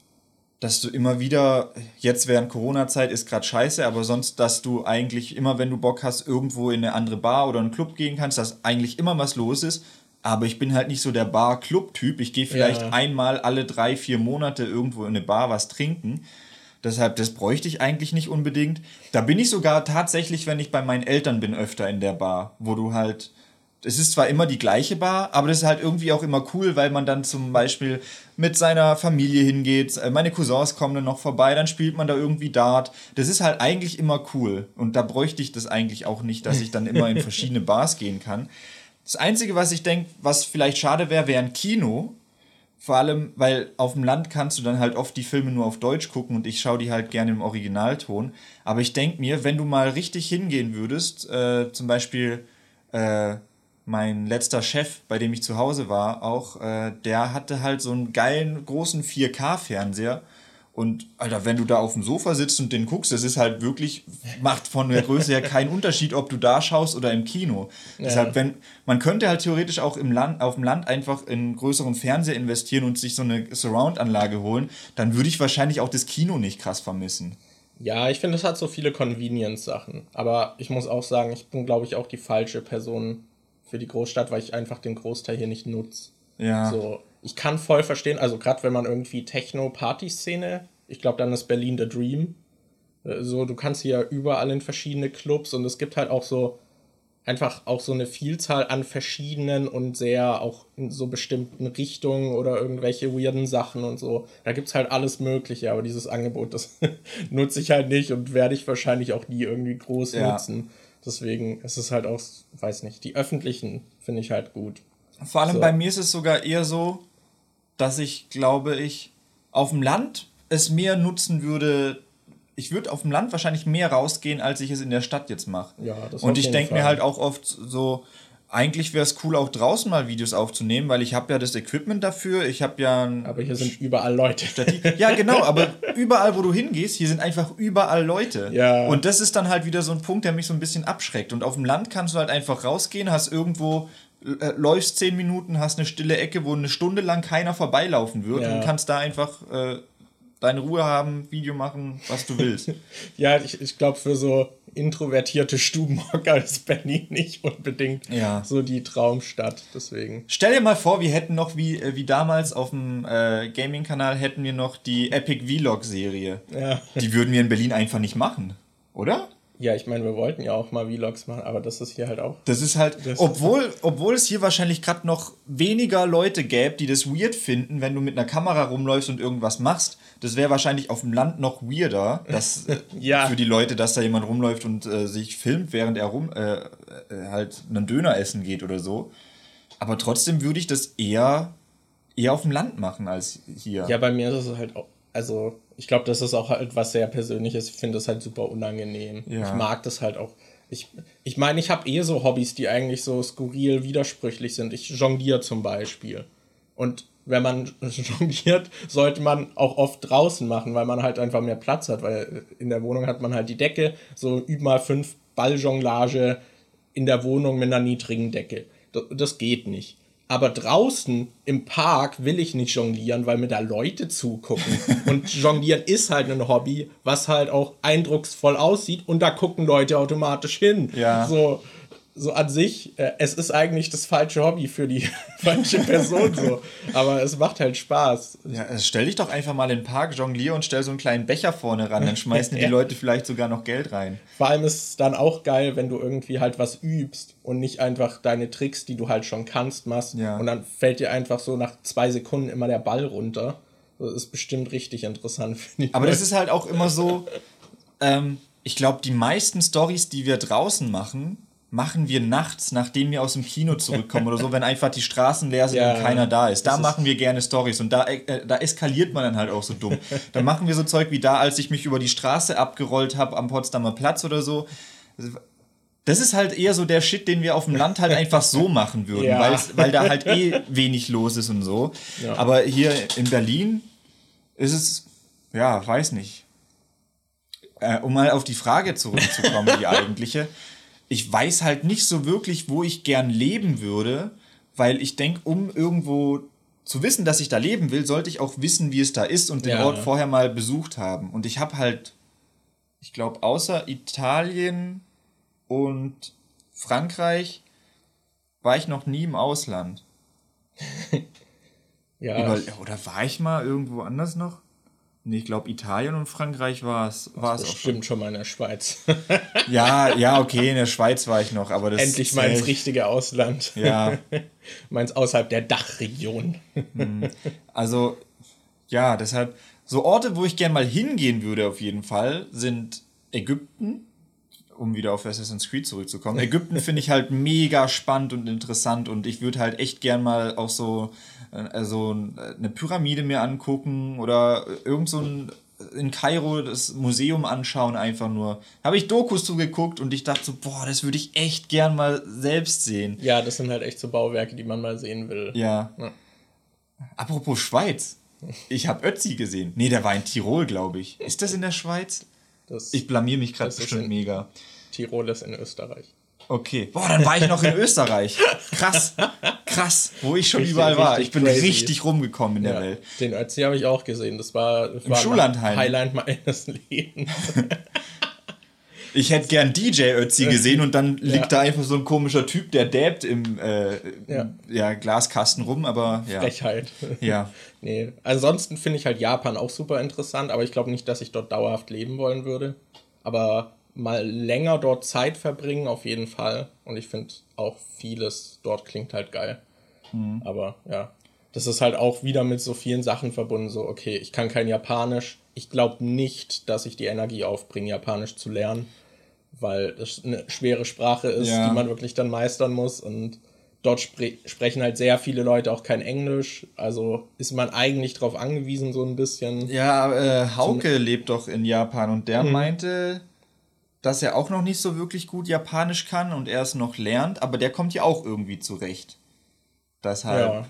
B: dass du immer wieder, jetzt während Corona-Zeit ist gerade scheiße, aber sonst, dass du eigentlich immer, wenn du Bock hast, irgendwo in eine andere Bar oder einen Club gehen kannst, dass eigentlich immer was los ist. Aber ich bin halt nicht so der Bar-Club-Typ. Ich gehe vielleicht
A: Ja.
B: einmal alle drei, vier Monate irgendwo in eine Bar was trinken. Deshalb, das bräuchte ich eigentlich nicht unbedingt. Da bin ich sogar tatsächlich, wenn ich bei meinen Eltern bin, öfter in der Bar, wo du halt. Es ist zwar immer die gleiche Bar, aber das ist halt irgendwie auch immer cool, weil man dann zum Beispiel mit seiner Familie hingeht. Äh, Meine Cousins kommen dann noch vorbei, dann spielt man da irgendwie Dart. Das ist halt eigentlich immer cool. Und da bräuchte ich das eigentlich auch nicht, dass ich dann immer in verschiedene Bars gehen kann. Das Einzige, was ich denke, was vielleicht schade wäre, wäre ein Kino. Vor allem, weil auf dem Land kannst du dann halt oft die Filme nur auf Deutsch gucken und ich schaue die halt gerne im Originalton. Aber ich denke mir, wenn du mal richtig hingehen würdest, äh, zum Beispiel äh, mein letzter Chef, bei dem ich zu Hause war, auch, äh, der hatte halt so einen geilen großen 4K-Fernseher. Und Alter, wenn du da auf dem Sofa sitzt und den guckst, das ist halt wirklich, macht von der Größe her keinen Unterschied, ob du da schaust oder im Kino. Deshalb, wenn, man könnte halt theoretisch auch im Land, auf dem Land einfach in einen größeren Fernseher investieren und sich so eine Surround-Anlage holen, dann würde ich wahrscheinlich auch das Kino nicht krass vermissen.
A: Ja, ich finde, es hat so viele Convenience-Sachen. Aber ich muss auch sagen, ich bin, glaube ich, auch die falsche Person für die Großstadt, weil ich einfach den Großteil hier nicht nutze.
B: Ja.
A: So, ich kann voll verstehen, also gerade wenn man irgendwie Techno-Party-Szene, ich glaube, dann ist Berlin the Dream. Äh, So, du kannst hier überall in verschiedene Clubs und es gibt halt auch so einfach auch so eine Vielzahl an verschiedenen und sehr auch in so bestimmten Richtungen oder irgendwelche weirden Sachen und so. Da gibt's halt alles Mögliche, aber dieses Angebot, das nutze ich halt nicht und werde ich wahrscheinlich auch nie irgendwie groß
B: Ja.
A: nutzen. Deswegen ist es halt auch, weiß nicht, die öffentlichen finde ich halt gut.
B: Vor allem
A: So.
B: bei mir ist es sogar eher so, dass ich glaube, ich auf dem Land es mehr nutzen würde. Ich würde auf dem Land wahrscheinlich mehr rausgehen, als ich es in der Stadt jetzt mache.
A: Ja, das
B: Und ich denke mir halt auch oft so, eigentlich wäre es cool, auch draußen mal Videos aufzunehmen, weil ich habe ja das Equipment dafür. Ich habe ja ein
A: Aber hier sind überall Leute.
B: ja, genau, aber überall, wo du hingehst, hier sind einfach überall Leute.
A: Ja.
B: Und das ist dann halt wieder so ein Punkt, der mich so ein bisschen abschreckt. Und auf dem Land kannst du halt einfach rausgehen, hast irgendwo, äh, läufst zehn Minuten, hast eine stille Ecke, wo eine Stunde lang keiner vorbeilaufen wird
A: Ja.
B: und kannst da einfach äh, deine Ruhe haben, Video machen, was du willst.
A: Ja, ich, ich glaube, für so introvertierte Stubenhocker ist Berlin nicht unbedingt
B: Ja.
A: so die Traumstadt. Deswegen.
B: Stell dir mal vor, wir hätten noch, wie, äh, wie damals auf dem äh, Gaming-Kanal, hätten wir noch die Epic Vlog-Serie.
A: Ja.
B: Die würden wir in Berlin einfach nicht machen, oder?
A: Ja, ich meine, wir wollten ja auch mal Vlogs machen, aber das ist hier halt auch.
B: Das ist halt,
A: Das-
B: obwohl, obwohl es hier wahrscheinlich gerade noch weniger Leute gäbe, die das weird finden, wenn du mit einer Kamera rumläufst und irgendwas machst. Das wäre wahrscheinlich auf dem Land noch weirder, dass
A: Ja.
B: für die Leute, dass da jemand rumläuft und äh, sich filmt, während er rum äh, äh, halt einen Döner essen geht oder so. Aber trotzdem würde ich das eher eher auf dem Land machen als hier.
A: Ja, bei mir ist es halt auch. Also, ich glaube, das ist auch halt was sehr Persönliches. Ich finde das halt super unangenehm.
B: Ja.
A: Ich mag das halt auch. Ich ich, meine, ich habe eh so Hobbys, die eigentlich so skurril widersprüchlich sind. Ich jongliere zum Beispiel. Und wenn man jongliert, sollte man auch oft draußen machen, weil man halt einfach mehr Platz hat. Weil in der Wohnung hat man halt die Decke, so üb mal fünf Balljonglage in der Wohnung mit einer niedrigen Decke. Das, das geht nicht. Aber draußen im Park will ich nicht jonglieren, weil mir da Leute zugucken. Und jonglieren ist halt ein Hobby, was halt auch eindrucksvoll aussieht und da gucken Leute automatisch hin.
B: Ja.
A: So, so an sich, äh, es ist eigentlich das falsche Hobby für die falsche Person so. Aber es macht halt Spaß.
B: Ja, also stell dich doch einfach mal in den Park, jonglier und stell so einen kleinen Becher vorne ran, dann schmeißen die. Leute vielleicht sogar noch Geld rein.
A: Vor allem ist es dann auch geil, wenn du irgendwie halt was übst und nicht einfach deine Tricks, die du halt schon kannst, machst.
B: Ja.
A: Und dann fällt dir einfach so nach zwei Sekunden immer der Ball runter. Das ist bestimmt richtig interessant für die
B: Aber das ist halt auch immer so, ähm, ich glaube, die meisten Stories, die wir draußen machen, machen wir nachts, nachdem wir aus dem Kino zurückkommen oder so, wenn einfach die Straßen leer sind
A: Ja,
B: und keiner da ist. Da machen wir gerne Stories und da, äh, da eskaliert man dann halt auch so dumm. Dann machen wir so Zeug wie da, als ich mich über die Straße abgerollt habe am Potsdamer Platz oder so. Das ist halt eher so der Shit, den wir auf dem Land halt einfach so machen würden,
A: Ja.
B: weil da halt eh wenig los ist und so.
A: Ja.
B: Aber hier in Berlin ist es, ja, weiß nicht. äh, um mal auf die Frage zurückzukommen, die eigentliche. Ich weiß halt nicht so wirklich, wo ich gern leben würde, weil ich denke, um irgendwo zu wissen, dass ich da leben will, sollte ich auch wissen, wie es da ist und den
A: Ja.
B: Ort vorher mal besucht haben. Und ich habe halt, ich glaube, außer Italien und Frankreich war ich noch nie im Ausland.
A: Ja,
B: oder war ich mal irgendwo anders noch? Nee, ich glaube, Italien und Frankreich war es war es
A: bestimmt schon mal in der Schweiz.
B: Ja, ja, okay, in der Schweiz war ich noch, aber das
A: Endlich mal ins richtige Ausland.
B: Ja,
A: Meins außerhalb der Dachregion.
B: also ja, deshalb so Orte, wo ich gern mal hingehen würde auf jeden Fall, sind Ägypten, um wieder auf Assassin's Creed zurückzukommen. Ägypten finde ich halt mega spannend und interessant und ich würde halt echt gern mal auch so äh, also eine Pyramide mir angucken oder irgend so ein in Kairo das Museum anschauen einfach nur. Habe ich Dokus zugeguckt und ich dachte so, boah, das würde ich echt gern mal selbst sehen.
A: Ja, das sind halt echt so Bauwerke, die man mal sehen will.
B: Ja.
A: Ja.
B: Apropos Schweiz. Ich habe Ötzi gesehen. Nee, der war in Tirol, glaube ich. Ist das in der Schweiz?
A: Das
B: Ich blamier mich gerade bestimmt mega.
A: Tirol ist in Österreich.
B: Okay. Boah, dann war ich noch in Österreich. Krass. Krass, wo ich schon
A: Richtig,
B: überall war. Ich bin
A: crazy.
B: richtig rumgekommen in der
A: Ja,
B: Welt.
A: den Ötzi habe ich auch gesehen. Das war, das war
B: Schullandheim.
A: Highlight meines Lebens.
B: Ich hätte gern DJ Ötzi gesehen und dann liegt da einfach so ein komischer Typ, der dabbt im äh,
A: Ja.
B: ja. Glaskasten rum, aber ja.
A: Frechheit.
B: Ja.
A: Nee. Ansonsten finde ich halt Japan auch super interessant, aber ich glaube nicht, dass ich dort dauerhaft leben wollen würde. Aber mal länger dort Zeit verbringen, auf jeden Fall. Und ich finde auch vieles dort klingt halt geil.
B: Mhm.
A: Aber ja, das ist halt auch wieder mit so vielen Sachen verbunden. So, okay, ich kann kein Japanisch. Ich glaube nicht, dass ich die Energie aufbringe, Japanisch zu lernen, weil das eine schwere Sprache ist,
B: Ja.
A: die man wirklich dann meistern muss. Und dort spre sprechen halt sehr viele Leute auch kein Englisch. Also ist man eigentlich darauf angewiesen, so ein bisschen.
B: Ja, äh, Hauke lebt doch in Japan und der meinte, dass er auch noch nicht so wirklich gut Japanisch kann und er es noch lernt, aber der kommt ja auch irgendwie zurecht. Deshalb.
A: Ja.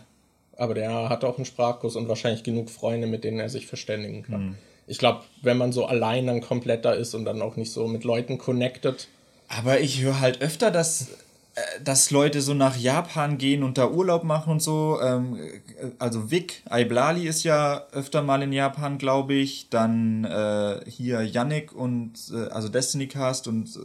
A: Aber der hat auch einen Sprachkurs und wahrscheinlich genug Freunde, mit denen er sich verständigen kann.
B: Hm.
A: Ich glaube, wenn man so allein dann komplett da ist und dann auch nicht so mit Leuten connected,
B: Aber ich höre halt öfter, dass, äh, dass Leute so nach Japan gehen und da Urlaub machen und so. Ähm, äh, also Vic Aiblali ist ja öfter mal in Japan, glaube ich. Dann äh, hier Yannick und äh, also Destiny Cast und äh,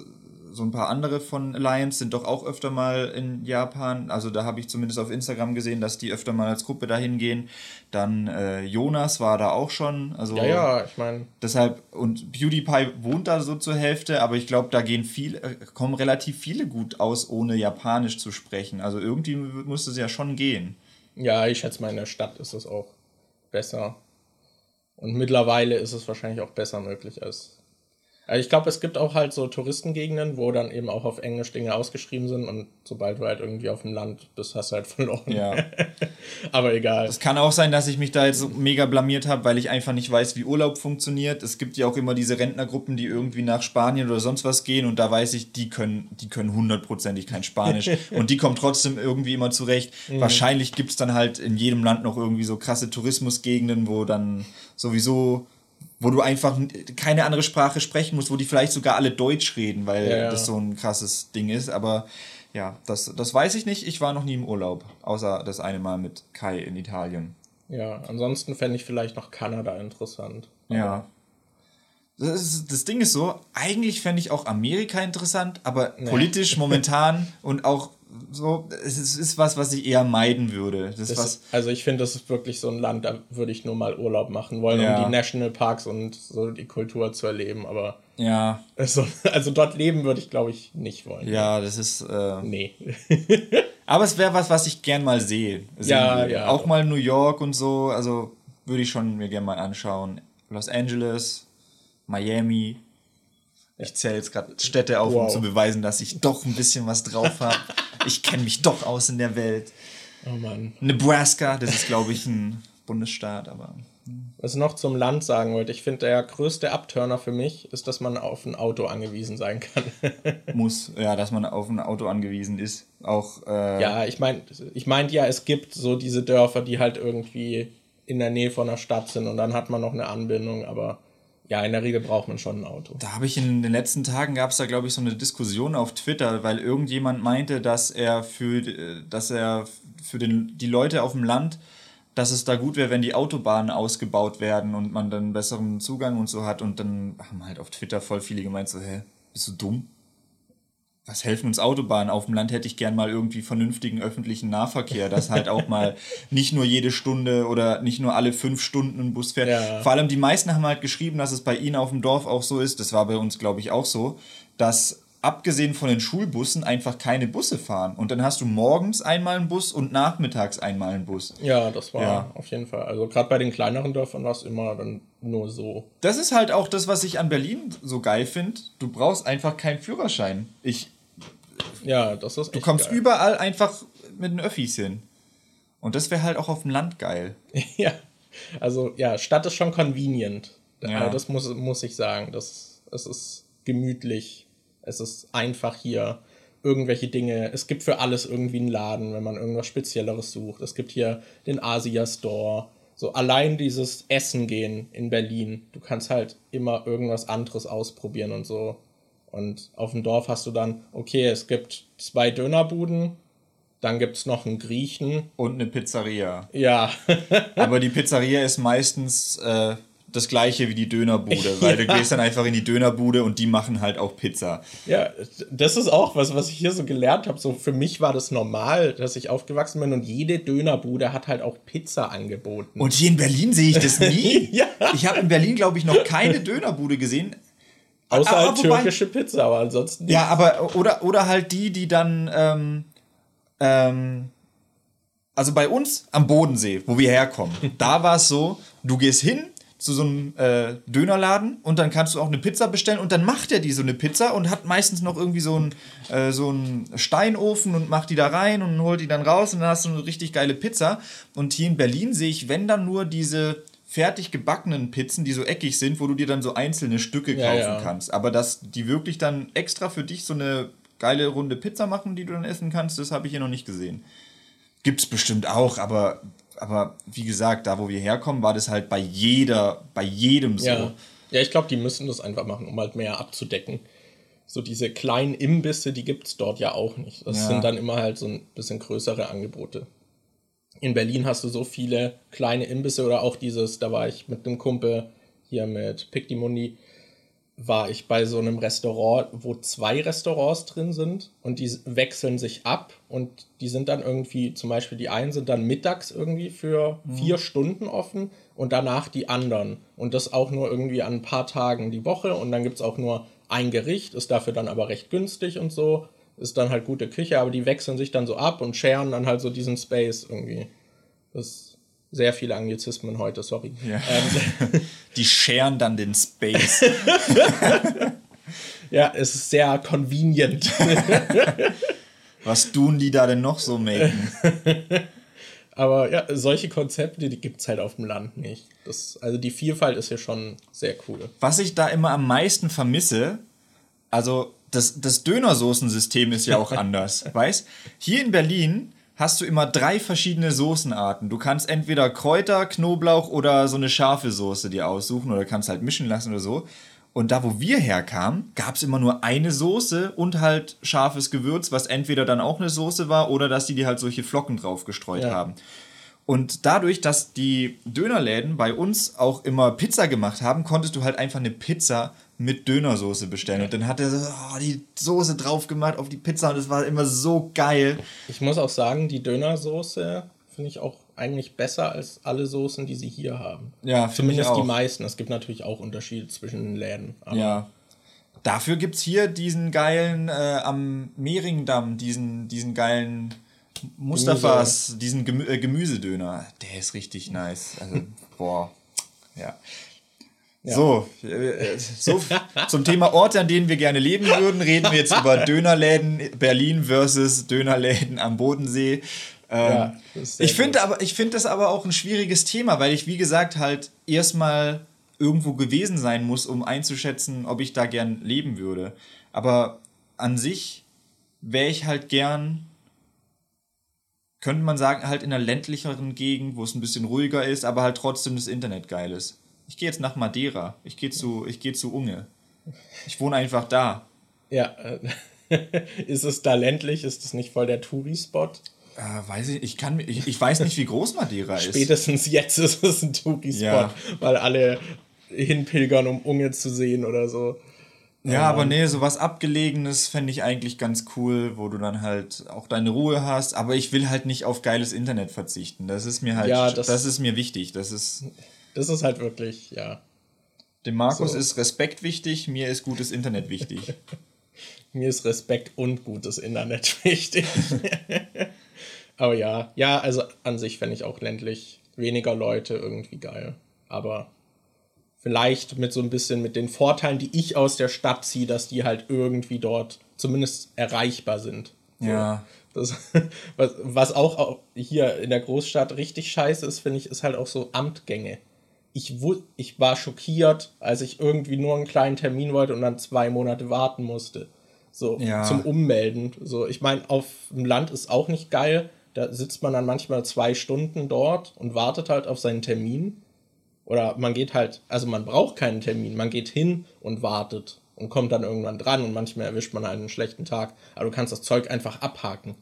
B: so ein paar andere von Alliance sind doch auch öfter mal in Japan. Also da habe ich zumindest auf Instagram gesehen, dass die öfter mal als Gruppe dahin gehen. Dann äh, Jonas war da auch schon. Also
A: ja, ja, ich meine,
B: Deshalb, und PewDiePie wohnt da so zur Hälfte, aber ich glaube, da gehen viel, äh, kommen relativ viele gut aus, ohne Japanisch zu sprechen. Also irgendwie muss es ja schon gehen.
A: ja, ich schätze mal, in der Stadt ist es auch besser. Und mittlerweile ist es wahrscheinlich auch besser möglich als. Also ich glaube, es gibt auch halt so Touristengegenden, wo dann eben auch auf Englisch Dinge ausgeschrieben sind und sobald du halt irgendwie auf dem Land bist, hast du halt verloren.
B: Ja.
A: Aber egal.
B: Es kann auch sein, dass ich mich da jetzt so mega blamiert habe, weil ich einfach nicht weiß, wie Urlaub funktioniert. Es gibt ja auch immer diese Rentnergruppen, die irgendwie nach Spanien oder sonst was gehen und da weiß ich, die können, die können hundertprozentig kein Spanisch und die kommen trotzdem irgendwie immer zurecht. Wahrscheinlich gibt es dann halt in jedem Land noch irgendwie so krasse Tourismusgegenden, wo dann sowieso wo du einfach keine andere Sprache sprechen musst, wo die vielleicht sogar alle Deutsch reden, weil
A: Ja, ja.
B: das so ein krasses Ding ist. Aber ja, das, das weiß ich nicht. Ich war noch nie im Urlaub, außer das eine Mal mit Kai in Italien.
A: Ja, ansonsten fände ich vielleicht noch Kanada interessant.
B: Ja. Das, ist, das Ding ist so, eigentlich fände ich auch Amerika interessant, aber politisch momentan und auch so, es ist, was, was ich eher meiden würde. Das,
A: Das
B: was,
A: also ich finde, das ist wirklich so ein Land, da würde ich nur mal Urlaub machen wollen,
B: Ja.
A: um die Nationalparks und so die Kultur zu erleben. Aber
B: ja,
A: also, also dort leben würde ich, glaube ich, nicht wollen.
B: ja, das ist, äh,
A: Nee.
B: aber es wäre was, was ich gern mal sehe.
A: Ja,
B: würde.
A: ja.
B: Auch mal New York und so, also würde ich schon mir gern mal anschauen. Los Angeles, Miami. Ich zähle jetzt gerade Städte auf, um
A: Wow.
B: zu beweisen, dass ich doch ein bisschen was drauf habe. Ich kenne mich doch aus in der Welt.
A: Oh Mann.
B: Nebraska, das ist, glaube ich, ein Bundesstaat, aber.
A: Was ich noch zum Land sagen wollte, ich finde, der größte Abturner für mich ist, dass man auf ein Auto angewiesen sein kann.
B: muss, ja, dass man auf ein Auto angewiesen ist. Auch, äh,
A: ja, ich meine, ich meinte ja, es gibt so diese Dörfer, die halt irgendwie in der Nähe von der Stadt sind und dann hat man noch eine Anbindung, aber ja, in der Regel braucht man schon ein Auto.
B: Da habe ich in den letzten Tagen gab es da, glaube ich, so eine Diskussion auf Twitter, weil irgendjemand meinte, dass er für, dass er für den, die Leute auf dem Land, dass es da gut wäre, wenn die Autobahnen ausgebaut werden und man dann besseren Zugang und so hat. Und dann haben halt auf Twitter voll viele gemeint, so, hä, bist du dumm? Was helfen uns Autobahnen? Auf dem Land hätte ich gern mal irgendwie vernünftigen öffentlichen Nahverkehr, dass halt auch mal nicht nur jede Stunde oder nicht nur alle fünf Stunden ein Bus fährt. Ja. Vor allem die meisten haben halt geschrieben, dass es bei ihnen auf dem Dorf auch so ist, das war bei uns, glaube ich, auch so, dass abgesehen von den Schulbussen einfach keine Busse fahren. Und dann hast du morgens einmal einen Bus und nachmittags einmal einen Bus.
A: Ja, das war ja. auf jeden Fall. Also gerade bei den kleineren Dörfern war es immer dann nur so.
B: Das ist halt auch das, was ich an Berlin so geil finde. Du brauchst einfach keinen Führerschein. Ich,
A: ja, das ist
B: Du kommst geil. überall einfach mit den Öffis hin. Und das wäre halt auch auf dem Land geil.
A: ja. Also, ja, Stadt ist schon convenient. Ja. Das muss, muss ich sagen. Das, es ist gemütlich. Es ist einfach hier irgendwelche Dinge. Es gibt für alles irgendwie einen Laden, wenn man irgendwas Spezielleres sucht. Es gibt hier den Asia Store. So allein dieses Essen gehen in Berlin. Du kannst halt immer irgendwas anderes ausprobieren und so. Und auf dem Dorf hast du dann, okay, es gibt zwei Dönerbuden, dann gibt es noch einen Griechen.
B: Und eine Pizzeria.
A: Ja.
B: Aber die Pizzeria ist meistens äh, das gleiche wie die Dönerbude, weil ja. du gehst dann einfach in die Dönerbude und die machen halt auch Pizza.
A: Ja, das ist auch was, was ich hier so gelernt habe. So für mich war das normal, dass ich aufgewachsen bin und jede Dönerbude hat halt auch Pizza angeboten.
B: Und hier in Berlin sehe ich das nie. ja. Ich habe in Berlin, glaube ich, noch keine Dönerbude gesehen.
A: Außer halt türkische Pizza, aber ansonsten.
B: Nicht. Ja, aber oder, oder halt die, die dann. Ähm, ähm, also bei uns am Bodensee, wo wir herkommen, da war es so, du gehst hin zu so einem äh, Dönerladen und dann kannst du auch eine Pizza bestellen und dann macht er die so eine Pizza und hat meistens noch irgendwie so einen äh, so einen Steinofen und macht die da rein und holt die dann raus und dann hast du eine richtig geile Pizza. Und hier in Berlin sehe ich, wenn dann nur diese fertig gebackenen Pizzen, die so eckig sind, wo du dir dann so einzelne Stücke kaufen ja, ja. kannst. Aber dass die wirklich dann extra für dich so eine geile runde Pizza machen, die du dann essen kannst, das habe ich hier noch nicht gesehen. Gibt's bestimmt auch, aber, aber wie gesagt, da wo wir herkommen, war das halt bei jeder, bei jedem so.
A: Ja, ja ich glaube, die müssen das einfach machen, um halt mehr abzudecken. So diese kleinen Imbisse, die gibt es dort ja auch nicht. Das sind dann immer halt so ein bisschen größere Angebote in Berlin hast du so viele kleine Imbisse oder auch dieses, da war ich mit einem Kumpel hier mit Pictimundi, war ich bei so einem Restaurant, wo zwei Restaurants drin sind und die wechseln sich ab und die sind dann irgendwie, zum Beispiel die einen sind dann mittags irgendwie für mhm. vier Stunden offen und danach die anderen. Und das auch nur irgendwie an ein paar Tagen die Woche und dann gibt es auch nur ein Gericht, ist dafür dann aber recht günstig und so ist dann halt gute Küche, aber die wechseln sich dann so ab und scheren dann halt so diesen Space irgendwie. Das ist sehr viele Anglizismen heute, sorry. Ja. Ähm,
B: die scheren dann den Space.
A: ja, es ist sehr convenient.
B: Was tun die da denn noch so machen?
A: Aber ja, solche Konzepte, die gibt es halt auf dem Land nicht. Das, also die Vielfalt ist ja schon sehr cool.
B: Was ich da immer am meisten vermisse, also das, das Dönersoßensystem ist ja auch anders, weißt? Hier in Berlin hast du immer drei verschiedene Soßenarten. Du kannst entweder Kräuter, Knoblauch oder so eine scharfe Soße dir aussuchen oder kannst halt mischen lassen oder so. Und da, wo wir herkamen, gab es immer nur eine Soße und halt scharfes Gewürz, was entweder dann auch eine Soße war oder dass die dir halt solche Flocken drauf gestreut ja. haben. Und dadurch, dass die Dönerläden bei uns auch immer Pizza gemacht haben, konntest du halt einfach eine Pizza mit Dönersoße bestellen. Und dann hat er so, oh, die Soße drauf gemacht auf die Pizza und es war immer so geil.
A: Ich muss auch sagen, die Dönersoße finde ich auch eigentlich besser als alle Soßen, die sie hier haben. Ja, Zumindest die meisten. Es gibt natürlich auch Unterschiede zwischen den Läden.
B: ja. Dafür gibt es hier diesen geilen, äh, am Mehringdamm, diesen, diesen geilen Mustafas, Gemüse. diesen Gemü äh, Gemüsedöner. Der ist richtig nice. Also, boah. Ja. So, äh, so zum Thema Orte, an denen wir gerne leben würden, reden wir jetzt über Dönerläden Berlin versus Dönerläden am Bodensee. Ähm, ja, ich finde aber, ich finde das aber auch ein schwieriges Thema, weil ich, wie gesagt, halt erstmal irgendwo gewesen sein muss, um einzuschätzen, ob ich da gern leben würde. Aber an sich wäre ich halt gern, könnte man sagen, halt in einer ländlicheren Gegend, wo es ein bisschen ruhiger ist, aber halt trotzdem das Internet geil ist. Ich gehe jetzt nach Madeira. Ich gehe zu, ich gehe zu Unge. Ich wohne einfach da.
A: Ja, äh, ist es da ländlich? Ist es nicht voll der Touri-Spot?
B: Äh, weiß ich, ich, kann, ich, ich weiß nicht, wie groß Madeira ist.
A: Spätestens jetzt ist es ein Touri-Spot, ja. weil alle hinpilgern, um Unge zu sehen oder so.
B: Ja, ähm, aber nee, so was Abgelegenes fände ich eigentlich ganz cool, wo du dann halt auch deine Ruhe hast. Aber ich will halt nicht auf geiles Internet verzichten. Das ist mir halt, ja, das, das ist mir wichtig. Das ist,
A: das ist halt wirklich, ja.
B: Dem Markus so. ist Respekt wichtig, mir ist gutes Internet wichtig.
A: mir ist Respekt und gutes Internet wichtig. aber ja, ja, also an sich fände ich auch ländlich weniger Leute irgendwie geil. Aber vielleicht mit so ein bisschen mit den Vorteilen, die ich aus der Stadt ziehe, dass die halt irgendwie dort zumindest erreichbar sind. Ja. Das, was, was auch hier in der Großstadt richtig scheiße ist, finde ich, ist halt auch so Amtgänge. Ich, ich war schockiert, als ich irgendwie nur einen kleinen Termin wollte und dann zwei Monate warten musste. So, ja. zum Ummelden. So, ich meine, auf dem Land ist auch nicht geil. Da sitzt man dann manchmal zwei Stunden dort und wartet halt auf seinen Termin. Oder man geht halt, also man braucht keinen Termin, man geht hin und wartet und kommt dann irgendwann dran und manchmal erwischt man einen schlechten Tag. Aber du kannst das Zeug einfach abhaken.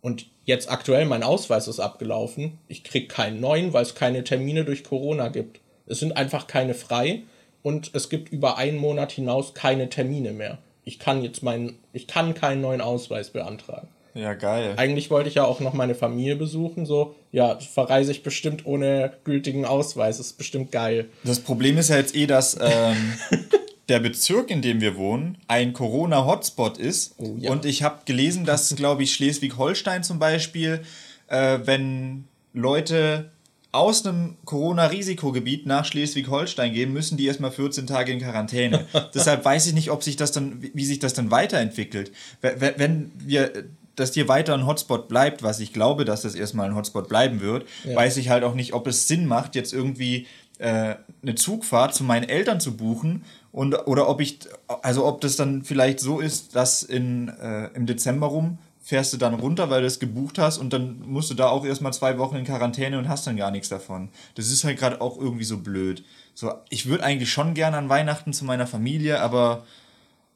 A: Und jetzt aktuell, mein Ausweis ist abgelaufen. Ich krieg keinen neuen, weil es keine Termine durch Corona gibt. Es sind einfach keine frei und es gibt über einen Monat hinaus keine Termine mehr. Ich kann jetzt meinen, ich kann keinen neuen Ausweis beantragen.
B: Ja, geil.
A: Eigentlich wollte ich ja auch noch meine Familie besuchen, so, ja, verreise ich bestimmt ohne gültigen Ausweis, das ist bestimmt geil.
B: Das Problem ist ja jetzt eh, dass ähm, der Bezirk, in dem wir wohnen, ein Corona-Hotspot ist. Oh, ja. Und ich habe gelesen, dass, glaube ich, Schleswig-Holstein zum Beispiel, äh, wenn Leute aus einem Corona-Risikogebiet nach Schleswig-Holstein gehen, müssen die erstmal 14 Tage in Quarantäne. Deshalb weiß ich nicht, ob sich das dann, wie sich das dann weiterentwickelt. Wenn wir dass dir weiter ein Hotspot bleibt, was ich glaube, dass das erstmal ein Hotspot bleiben wird, ja. weiß ich halt auch nicht, ob es Sinn macht, jetzt irgendwie äh, eine Zugfahrt zu meinen Eltern zu buchen und oder ob ich, also ob das dann vielleicht so ist, dass in, äh, im Dezember rum fährst du dann runter, weil du es gebucht hast und dann musst du da auch erstmal zwei Wochen in Quarantäne und hast dann gar nichts davon. Das ist halt gerade auch irgendwie so blöd. So, ich würde eigentlich schon gerne an Weihnachten zu meiner Familie, aber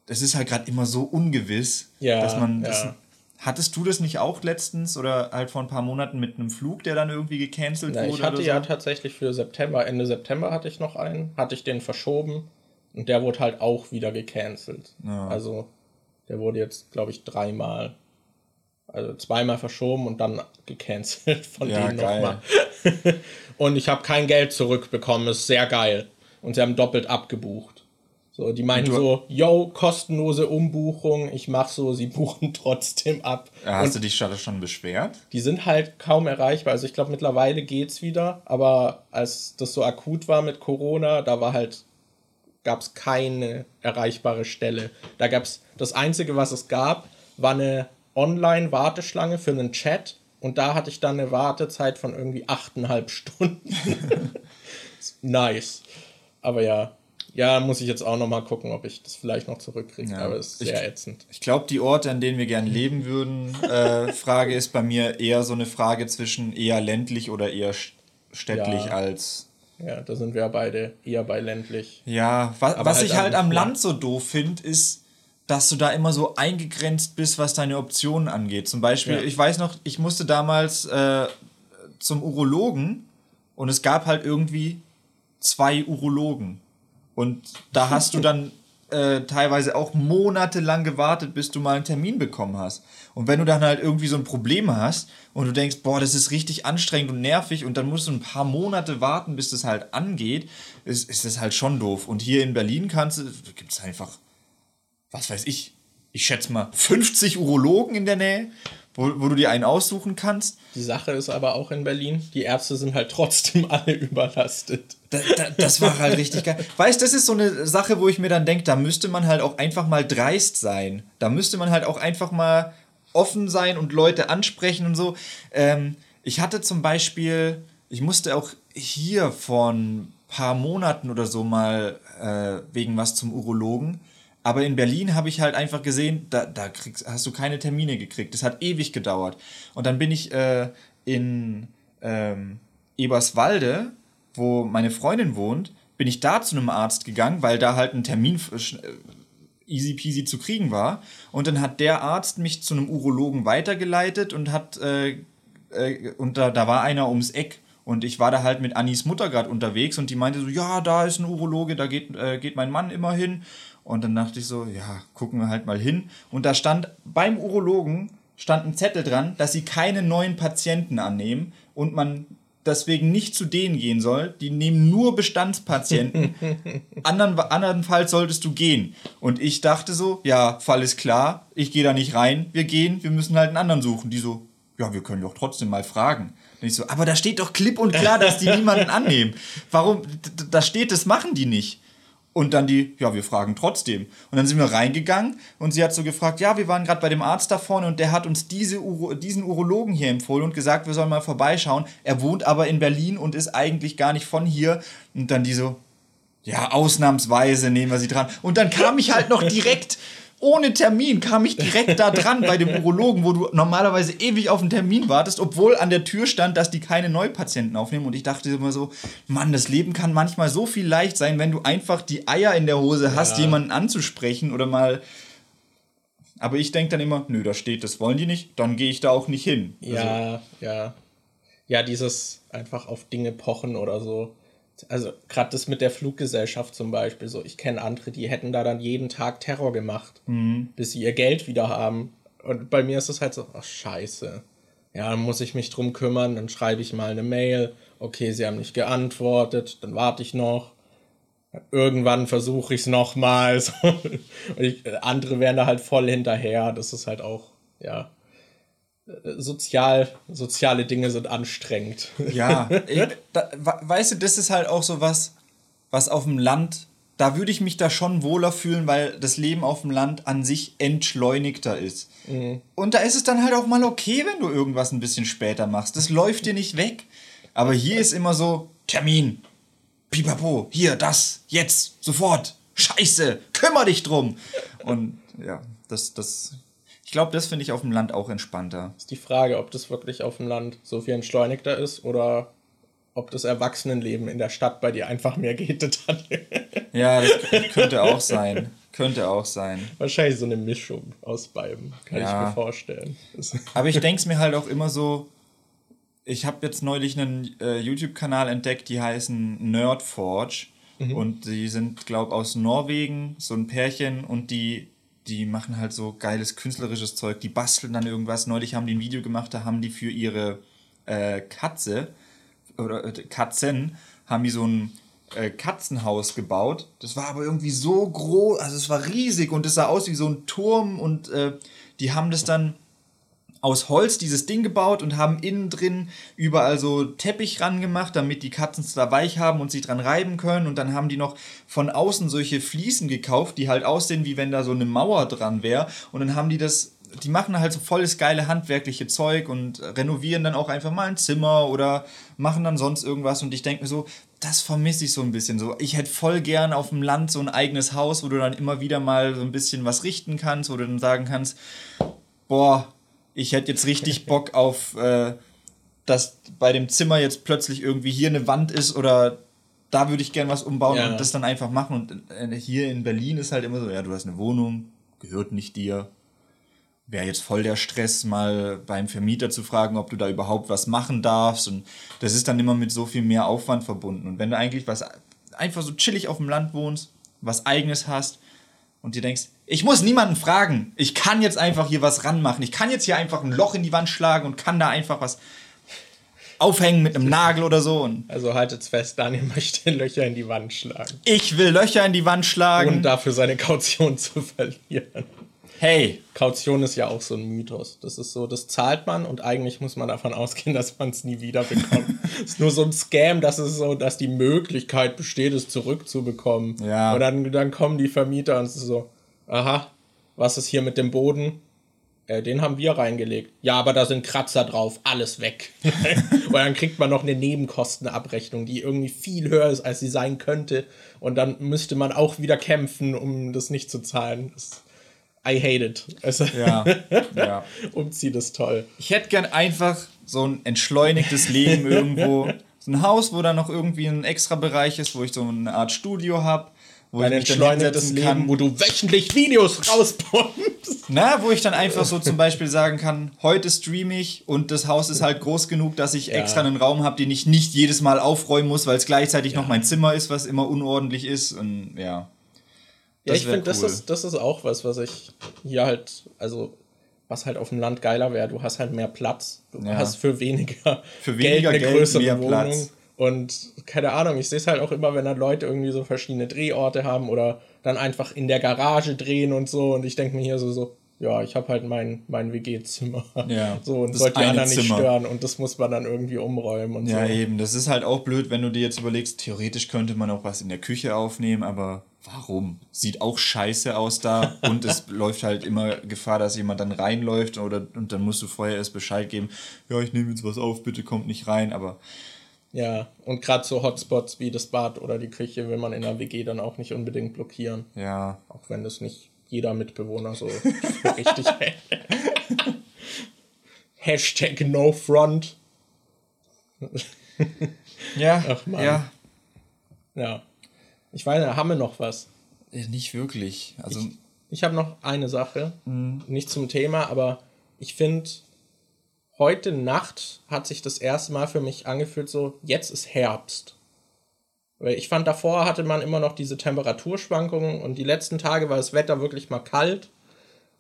B: das ist halt gerade immer so ungewiss, ja, dass man ja. das Hattest du das nicht auch letztens oder halt vor ein paar Monaten mit einem Flug, der dann irgendwie gecancelt
A: ja, wurde? Ich hatte ja so? tatsächlich für September, Ende September hatte ich noch einen, hatte ich den verschoben und der wurde halt auch wieder gecancelt. Ja. Also der wurde jetzt, glaube ich, dreimal, also zweimal verschoben und dann gecancelt von ja, denen nochmal. und ich habe kein Geld zurückbekommen, ist sehr geil. Und sie haben doppelt abgebucht. So, die meinen so, yo, kostenlose Umbuchung, ich mach so, sie buchen trotzdem ab.
B: hast und du dich schon beschwert?
A: Die sind halt kaum erreichbar. Also ich glaube, mittlerweile geht's wieder, aber als das so akut war mit Corona, da war halt, gab's keine erreichbare Stelle. Da gab's, das Einzige, was es gab, war eine Online-Warteschlange für einen Chat und da hatte ich dann eine Wartezeit von irgendwie achteinhalb Stunden. nice. Aber ja, ja, muss ich jetzt auch noch mal gucken, ob ich das vielleicht noch zurückkriege. Ja, aber es ist sehr
B: ich,
A: ätzend.
B: Ich glaube, die Orte, an denen wir gerne leben würden, äh, Frage ist bei mir eher so eine Frage zwischen eher ländlich oder eher städtlich
A: ja.
B: als.
A: Ja, da sind wir ja beide eher bei ländlich.
B: Ja, was, was halt ich halt am Land so doof finde, ist, dass du da immer so eingegrenzt bist, was deine Optionen angeht. Zum Beispiel, ja. ich weiß noch, ich musste damals äh, zum Urologen und es gab halt irgendwie zwei Urologen. Und da hast du dann äh, teilweise auch monatelang gewartet, bis du mal einen Termin bekommen hast. Und wenn du dann halt irgendwie so ein Problem hast und du denkst, boah, das ist richtig anstrengend und nervig und dann musst du ein paar Monate warten, bis das halt angeht, ist, ist das halt schon doof. Und hier in Berlin kannst du, gibt es einfach, was weiß ich, ich schätze mal 50 Urologen in der Nähe wo, wo du dir einen aussuchen kannst.
A: Die Sache ist aber auch in Berlin, die Ärzte sind halt trotzdem alle überlastet.
B: Da, da, das war halt richtig geil. Weißt du, das ist so eine Sache, wo ich mir dann denke, da müsste man halt auch einfach mal dreist sein. Da müsste man halt auch einfach mal offen sein und Leute ansprechen und so. Ähm, ich hatte zum Beispiel, ich musste auch hier vor ein paar Monaten oder so mal äh, wegen was zum Urologen. Aber in Berlin habe ich halt einfach gesehen, da, da kriegst, hast du keine Termine gekriegt. Das hat ewig gedauert. Und dann bin ich äh, in ähm, Eberswalde, wo meine Freundin wohnt. bin ich da zu einem Arzt gegangen, weil da halt ein Termin äh, easy peasy zu kriegen war. Und dann hat der Arzt mich zu einem Urologen weitergeleitet und hat, äh, äh, und da, da war einer ums Eck. Und ich war da halt mit Annis Mutter gerade unterwegs und die meinte so, ja, da ist ein Urologe, da geht, äh, geht mein Mann immer hin. Und dann dachte ich so, ja, gucken wir halt mal hin. Und da stand beim Urologen stand ein Zettel dran, dass sie keine neuen Patienten annehmen und man deswegen nicht zu denen gehen soll. Die nehmen nur Bestandspatienten. Andern, andernfalls solltest du gehen. Und ich dachte so, ja, Fall ist klar, ich gehe da nicht rein, wir gehen, wir müssen halt einen anderen suchen. Die so, ja, wir können doch trotzdem mal fragen. Und ich so, aber da steht doch klipp und klar, dass die niemanden annehmen. Warum? Da steht, das machen die nicht. Und dann die, ja, wir fragen trotzdem. Und dann sind wir reingegangen und sie hat so gefragt, ja, wir waren gerade bei dem Arzt da vorne und der hat uns diese Uro diesen Urologen hier empfohlen und gesagt, wir sollen mal vorbeischauen. Er wohnt aber in Berlin und ist eigentlich gar nicht von hier. Und dann die so, ja, ausnahmsweise nehmen wir sie dran. Und dann kam ich halt noch direkt ohne Termin kam ich direkt da dran bei dem Urologen, wo du normalerweise ewig auf einen Termin wartest, obwohl an der Tür stand, dass die keine Neupatienten aufnehmen. Und ich dachte immer so, Mann, das Leben kann manchmal so viel leicht sein, wenn du einfach die Eier in der Hose hast, ja. jemanden anzusprechen oder mal. Aber ich denke dann immer, nö, da steht, das wollen die nicht, dann gehe ich da auch nicht hin.
A: Ja, also. ja. Ja, dieses einfach auf Dinge pochen oder so also gerade das mit der Fluggesellschaft zum Beispiel, so ich kenne andere, die hätten da dann jeden Tag Terror gemacht, mhm. bis sie ihr Geld wieder haben. Und bei mir ist es halt so, ach scheiße. Ja, dann muss ich mich drum kümmern, dann schreibe ich mal eine Mail, okay, sie haben nicht geantwortet, dann warte ich noch. Irgendwann versuche ich es nochmal. So. andere wären da halt voll hinterher. Das ist halt auch, ja, sozial, soziale Dinge sind anstrengend.
B: Ja, ich, da, weißt du, das ist halt auch so was, was auf dem Land, da würde ich mich da schon wohler fühlen, weil das Leben auf dem Land an sich entschleunigter ist. Mhm. Und da ist es dann halt auch mal okay, wenn du irgendwas ein bisschen später machst. Das läuft dir nicht weg. Aber hier ist immer so, Termin, pipapo, hier, das, jetzt, sofort, scheiße, kümmer dich drum. Und ja, das, das glaube, das finde ich auf dem Land auch entspannter.
A: Ist die Frage, ob das wirklich auf dem Land so viel entschleunigter ist oder ob das Erwachsenenleben in der Stadt bei dir einfach mehr geht
B: ja, das könnte auch sein. Könnte auch sein.
A: Wahrscheinlich so eine Mischung aus beiden, kann ja. ich mir vorstellen.
B: Aber ich denke es mir halt auch immer so, ich habe jetzt neulich einen äh, YouTube-Kanal entdeckt, die heißen Nerdforge. Mhm. Und die sind, glaube aus Norwegen, so ein Pärchen, und die die machen halt so geiles künstlerisches Zeug, die basteln dann irgendwas. Neulich haben die ein Video gemacht, da haben die für ihre äh, Katze oder äh, Katzen haben die so ein äh, Katzenhaus gebaut. Das war aber irgendwie so groß, also es war riesig und es sah aus wie so ein Turm und äh, die haben das dann aus Holz dieses Ding gebaut und haben innen drin überall so Teppich ran gemacht, damit die Katzen es da weich haben und sich dran reiben können. Und dann haben die noch von außen solche Fliesen gekauft, die halt aussehen, wie wenn da so eine Mauer dran wäre. Und dann haben die das die machen halt so volles geile handwerkliche Zeug und renovieren dann auch einfach mal ein Zimmer oder machen dann sonst irgendwas. Und ich denke mir so, das vermisse ich so ein bisschen. So, ich hätte voll gern auf dem Land so ein eigenes Haus, wo du dann immer wieder mal so ein bisschen was richten kannst, wo du dann sagen kannst, boah, ich hätte jetzt richtig Bock auf, äh, dass bei dem Zimmer jetzt plötzlich irgendwie hier eine Wand ist oder da würde ich gern was umbauen ja. und das dann einfach machen. Und äh, hier in Berlin ist halt immer so, ja, du hast eine Wohnung, gehört nicht dir. Wäre jetzt voll der Stress, mal beim Vermieter zu fragen, ob du da überhaupt was machen darfst. Und das ist dann immer mit so viel mehr Aufwand verbunden. Und wenn du eigentlich was einfach so chillig auf dem Land wohnst, was eigenes hast und dir denkst, ich muss niemanden fragen. Ich kann jetzt einfach hier was ranmachen. Ich kann jetzt hier einfach ein Loch in die Wand schlagen und kann da einfach was aufhängen mit einem Nagel oder so. Und
A: also haltet's fest, Daniel möchte Löcher in die Wand schlagen.
B: Ich will Löcher in die Wand schlagen.
A: Und dafür seine Kaution zu verlieren. Hey. Kaution ist ja auch so ein Mythos. Das ist so, das zahlt man und eigentlich muss man davon ausgehen, dass man es nie wieder bekommt. Es ist nur so ein Scam, dass es so, dass die Möglichkeit besteht, es zurückzubekommen. Ja. Und dann, dann kommen die Vermieter und es ist so, aha, was ist hier mit dem Boden? Äh, den haben wir reingelegt. Ja, aber da sind Kratzer drauf, alles weg. und dann kriegt man noch eine Nebenkostenabrechnung, die irgendwie viel höher ist, als sie sein könnte. Und dann müsste man auch wieder kämpfen, um das nicht zu zahlen. Das, I hate it. Also, ja, ja. Umziehen ist toll.
B: Ich hätte gern einfach so ein entschleunigtes Leben irgendwo so ein Haus, wo dann noch irgendwie ein extra Bereich ist, wo ich so eine Art Studio habe, wo
A: Ein entschleunigtes
B: hinsetzen kann.
A: Leben, wo du wöchentlich Videos rauspumpst.
B: Na, wo ich dann einfach so zum Beispiel sagen kann, heute streame ich und das Haus ist halt groß genug, dass ich extra einen Raum habe, den ich nicht jedes Mal aufräumen muss, weil es gleichzeitig noch mein Zimmer ist, was immer unordentlich ist und ja.
A: Ja,
B: Das
A: ich finde, das,
B: cool.
A: ist, das ist auch was, was ich hier halt, also was halt auf dem Land geiler wäre. Du hast halt mehr Platz. Du
B: Ja.
A: hast für weniger,
B: Für weniger
A: eine
B: Geld
A: größere
B: mehr
A: Wohnung.
B: Platz.
A: Und keine Ahnung, ich sehe es halt auch immer, wenn dann Leute irgendwie so verschiedene Drehorte haben oder dann einfach in der Garage drehen und so. Und ich denke mir hier so, so, ja, ich habe halt mein, mein WG-Zimmer.
B: Ja,
A: So, und
B: das
A: wollte die anderen nicht
B: Zimmer.
A: stören. Und das muss man dann irgendwie umräumen und
B: Ja,
A: so.
B: eben. Das ist halt auch blöd, wenn du dir jetzt überlegst, theoretisch könnte man auch was in der Küche aufnehmen, aber warum? Sieht auch scheiße aus da und es läuft halt immer Gefahr, dass jemand dann reinläuft oder und dann musst du vorher erst Bescheid geben, ja, ich nehme jetzt was auf, bitte kommt nicht rein, aber
A: Ja, und gerade so Hotspots wie das Bad oder die Küche will man in der WG dann auch nicht unbedingt blockieren.
B: ja,
A: Auch wenn das nicht jeder Mitbewohner so für richtig hält. Hashtag NoFront.
B: ja,
A: Ach, Mann.
B: ja,
A: Ja. Ich weiß nicht, haben wir noch was?
B: Ja, nicht wirklich. Also
A: Ich habe noch eine Sache.
B: Mhm.
A: Nicht zum Thema, aber ich finde, heute Nacht hat sich das erste Mal für mich angefühlt, so, jetzt ist Herbst. Weil ich fand, davor hatte man immer noch diese Temperaturschwankungen und die letzten Tage war das Wetter wirklich mal kalt.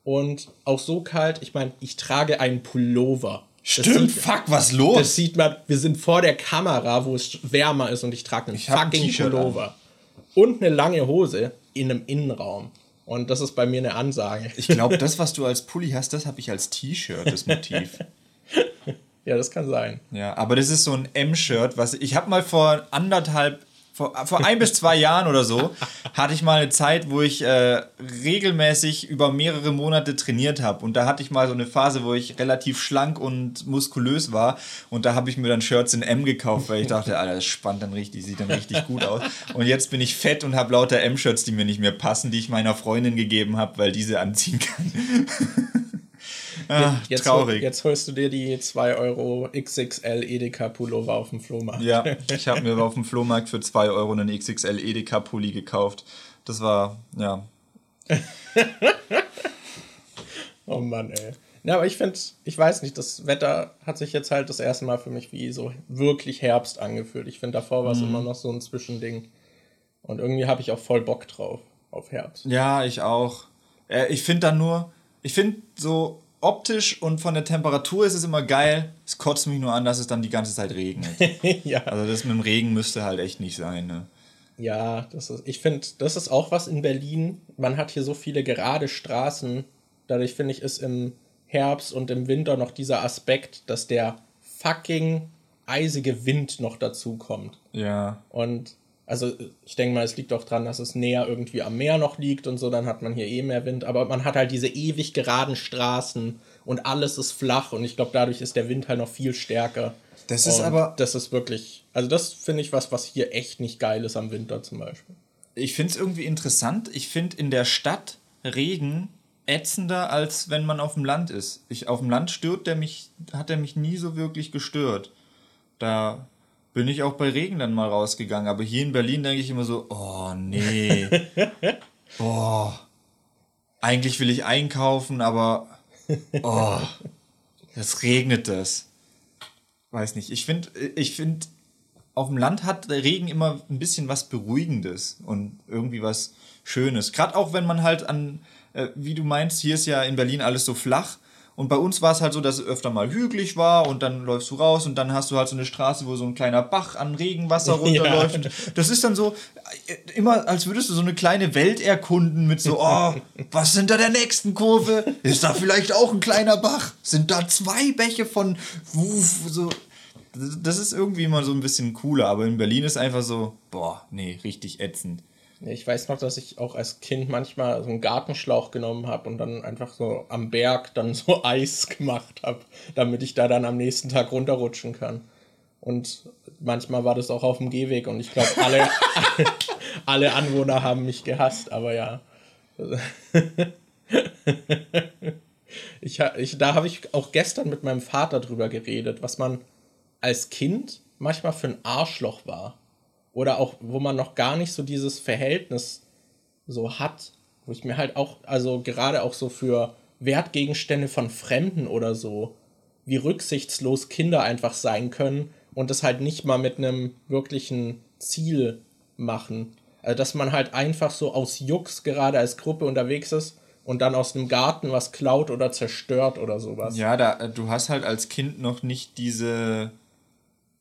A: Und auch so kalt, ich meine, ich trage einen Pullover.
B: Stimmt,
A: sieht-
B: fuck, was los?
A: Das sieht man, wir sind vor der Kamera, wo es wärmer ist und ich trage einen
B: Ich
A: fucking Pullover. Und eine lange Hose in einem Innenraum. Und das ist bei mir eine Ansage.
B: ich glaube, das, was du als Pulli hast, das habe ich als T-Shirt, das Motiv.
A: Ja, das kann sein.
B: Ja, aber das ist so ein M-Shirt, was ich habe mal vor anderthalb, vor, vor ein bis zwei Jahren oder so, hatte ich mal eine Zeit, wo ich äh, regelmäßig über mehrere Monate trainiert habe. Und da hatte ich mal so eine Phase, wo ich relativ schlank und muskulös war. Und da habe ich mir dann Shirts in M gekauft, weil ich dachte, Alter, das spannt dann richtig, sieht dann richtig gut aus. Und jetzt bin ich fett und habe lauter M-Shirts, die mir nicht mehr passen, die ich meiner Freundin gegeben habe, weil diese anziehen kann. Ah,
A: Jetzt,
B: traurig.
A: Jetzt holst du dir die 2 Euro XXL Edeka Pullover auf dem Flohmarkt.
B: Ja, ich habe mir auf dem Flohmarkt für 2 Euro einen XXL Edeka Pulli gekauft. Das war, ja.
A: Oh Mann, ey. Ja, aber ich finde, ich weiß nicht, das Wetter hat sich jetzt halt das erste Mal für mich wie so wirklich Herbst angefühlt. Ich finde, davor war es immer noch so ein Zwischending. Und irgendwie habe ich auch voll Bock drauf, auf Herbst.
B: Ja, ich auch. Äh, ich finde dann nur, ich finde so optisch und von der Temperatur ist es immer geil. Es kotzt mich nur an, dass es dann die ganze Zeit regnet.
A: ja.
B: Also das mit dem Regen müsste halt echt nicht sein, ne?
A: Ja, das ist, ich finde, das ist auch was in Berlin. Man hat hier so viele gerade Straßen. Dadurch finde ich, ist im Herbst und im Winter noch dieser Aspekt, dass der fucking eisige Wind noch dazu kommt.
B: Ja.
A: Und also ich denke mal, es liegt auch dran, dass es näher irgendwie am Meer noch liegt und so, dann hat man hier eh mehr Wind. Aber man hat halt diese ewig geraden Straßen und alles ist flach und ich glaube, dadurch ist der Wind halt noch viel stärker.
B: Das ist
A: Und
B: aber-
A: Das ist wirklich. Also, das finde ich was, was hier echt nicht geil ist am Winter zum Beispiel.
B: Ich finde es irgendwie interessant. Ich finde in der Stadt Regen ätzender, als wenn man auf dem Land ist. Ich, auf dem Land stört der mich, hat er mich nie so wirklich gestört. Da bin ich auch bei Regen dann mal rausgegangen. Aber hier in Berlin denke ich immer so, oh nee. Boah. Eigentlich will ich einkaufen, aber oh, jetzt regnet es. Weiß nicht. Ich finde, ich finde, auf dem Land hat der Regen immer ein bisschen was Beruhigendes und irgendwie was Schönes. Gerade auch wenn man halt an, äh, wie du meinst, hier ist ja in Berlin alles so flach. Und bei uns war es halt so, dass es öfter mal hügelig war und dann läufst du raus und dann hast du halt so eine Straße, wo so ein kleiner Bach an Regenwasser runterläuft. Und das ist dann so, äh, immer als würdest du so eine kleine Welt erkunden mit so, oh, was sind da der nächsten Kurve? Ist da vielleicht auch ein kleiner Bach? Sind da zwei Bäche von, wuff, so, das ist irgendwie immer so ein bisschen cooler, aber in Berlin ist einfach so, boah, nee, richtig ätzend.
A: Ich weiß noch, dass ich auch als Kind manchmal so einen Gartenschlauch genommen habe und dann einfach so am Berg dann so Eis gemacht habe, damit ich da dann am nächsten Tag runterrutschen kann. Und manchmal war das auch auf dem Gehweg und ich glaube, alle, alle Anwohner haben mich gehasst, aber ja. Ich, ich, da habe ich auch gestern mit meinem Vater drüber geredet, was man als Kind manchmal für ein Arschloch war. Oder auch, wo man noch gar nicht so dieses Verhältnis so hat. Wo ich mir halt auch, also gerade auch so für Wertgegenstände von Fremden oder so, wie rücksichtslos Kinder einfach sein können und das halt nicht mal mit einem wirklichen Ziel machen. Also, dass man halt einfach so aus Jux gerade als Gruppe unterwegs ist und dann aus dem Garten was klaut oder zerstört oder sowas.
B: Ja, da, du hast halt als Kind noch nicht diese,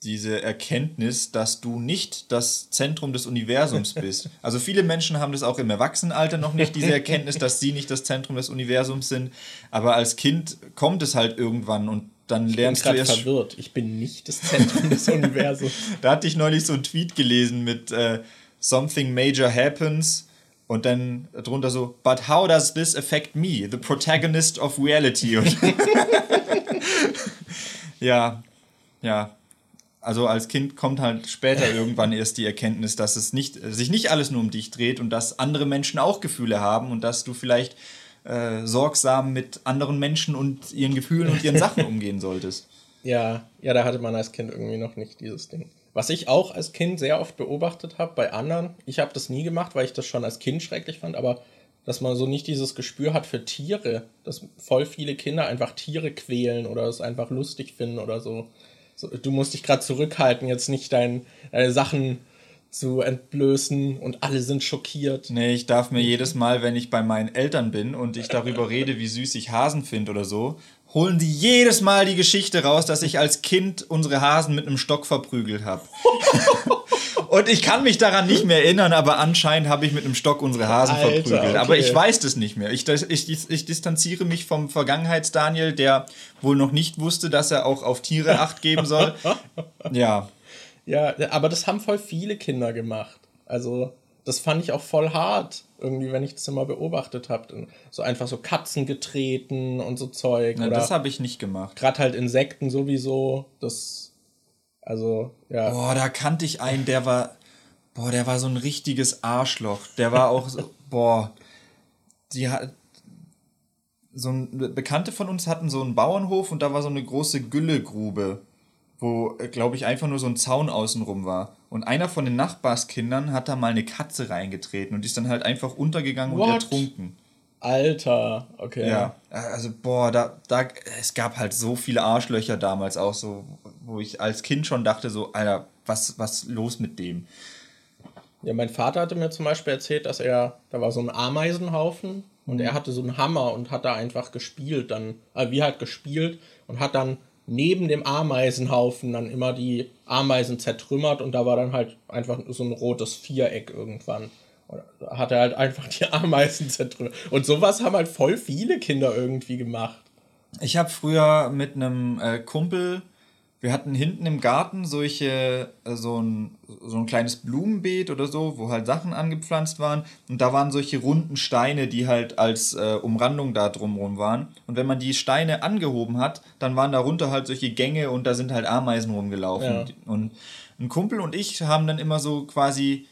B: diese Erkenntnis, dass du nicht das Zentrum des Universums bist. Also viele Menschen haben das auch im Erwachsenenalter noch nicht, diese Erkenntnis, dass sie nicht das Zentrum des Universums sind. Aber als Kind kommt es halt irgendwann und dann lernst
A: ich bin du erst verwirrt. Ich bin nicht das Zentrum des Universums.
B: Da hatte ich neulich so einen Tweet gelesen mit äh, Something Major Happens und dann drunter so, But how does this affect me, the protagonist of reality? ja, ja. Also als Kind kommt halt später irgendwann erst die Erkenntnis, dass es nicht, sich nicht alles nur um dich dreht und dass andere Menschen auch Gefühle haben und dass du vielleicht äh, sorgsam mit anderen Menschen und ihren Gefühlen und ihren Sachen umgehen solltest.
A: Ja, ja, da hatte man als Kind irgendwie noch nicht dieses Ding. Was ich auch als Kind sehr oft beobachtet habe bei anderen, ich habe das nie gemacht, weil ich das schon als Kind schrecklich fand, aber dass man so nicht dieses Gespür hat für Tiere, dass voll viele Kinder einfach Tiere quälen oder es einfach lustig finden oder so. Du musst dich gerade zurückhalten, jetzt nicht dein, deine Sachen zu entblößen und alle sind schockiert.
B: Nee, ich darf mir jedes Mal, wenn ich bei meinen Eltern bin und ich darüber rede, wie süß ich Hasen finde oder so, holen die jedes Mal die Geschichte raus, dass ich als Kind unsere Hasen mit einem Stock verprügelt habe. und ich kann mich daran nicht mehr erinnern, aber anscheinend habe ich mit einem Stock unsere Hasen Alter, verprügelt. Okay. Aber ich weiß das nicht mehr. Ich, ich, ich distanziere mich vom Vergangenheits-Daniel, der wohl noch nicht wusste, dass er auch auf Tiere Acht geben soll. Ja.
A: Ja, aber das haben voll viele Kinder gemacht. Also, das fand ich auch voll hart, irgendwie, wenn ich das immer beobachtet habe. So einfach so Katzen getreten und so Zeug.
B: Na, das habe ich nicht gemacht.
A: Gerade halt Insekten sowieso. Das, also, ja.
B: Boah, da kannte ich einen, der war, boah, der war so ein richtiges Arschloch. Der war auch so, boah, die hat, so ein Bekannte von uns hatten so einen Bauernhof und da war so eine große Güllegrube wo, äh, glaube ich, einfach nur so ein Zaun außenrum war. Und einer von den Nachbarskindern hat da mal eine Katze reingetreten und die ist dann halt einfach untergegangen What? und ertrunken.
A: Alter, okay.
B: Ja, also boah, da, da, es gab halt so viele Arschlöcher damals auch so, wo ich als Kind schon dachte so, Alter, was, was los mit dem?
A: Ja, mein Vater hatte mir zum Beispiel erzählt, dass er, da war so ein Ameisenhaufen und er hatte so einen Hammer und hat da einfach gespielt, dann, äh, wie halt gespielt und hat dann neben dem Ameisenhaufen dann immer die Ameisen zertrümmert und da war dann halt einfach so ein rotes Viereck irgendwann. Hat er halt einfach die Ameisen zertrümmert. Und sowas haben halt voll viele Kinder irgendwie gemacht.
B: Ich habe früher mit einem äh, Kumpel wir hatten hinten im Garten solche, äh, so ein, so ein kleines Blumenbeet oder so, wo halt Sachen angepflanzt waren. Und da waren solche runden Steine, die halt als äh, Umrandung da drumherum waren. Und wenn man die Steine angehoben hat, dann waren darunter halt solche Gänge und da sind halt Ameisen rumgelaufen. Ja. Und ein Kumpel und ich haben dann immer so quasi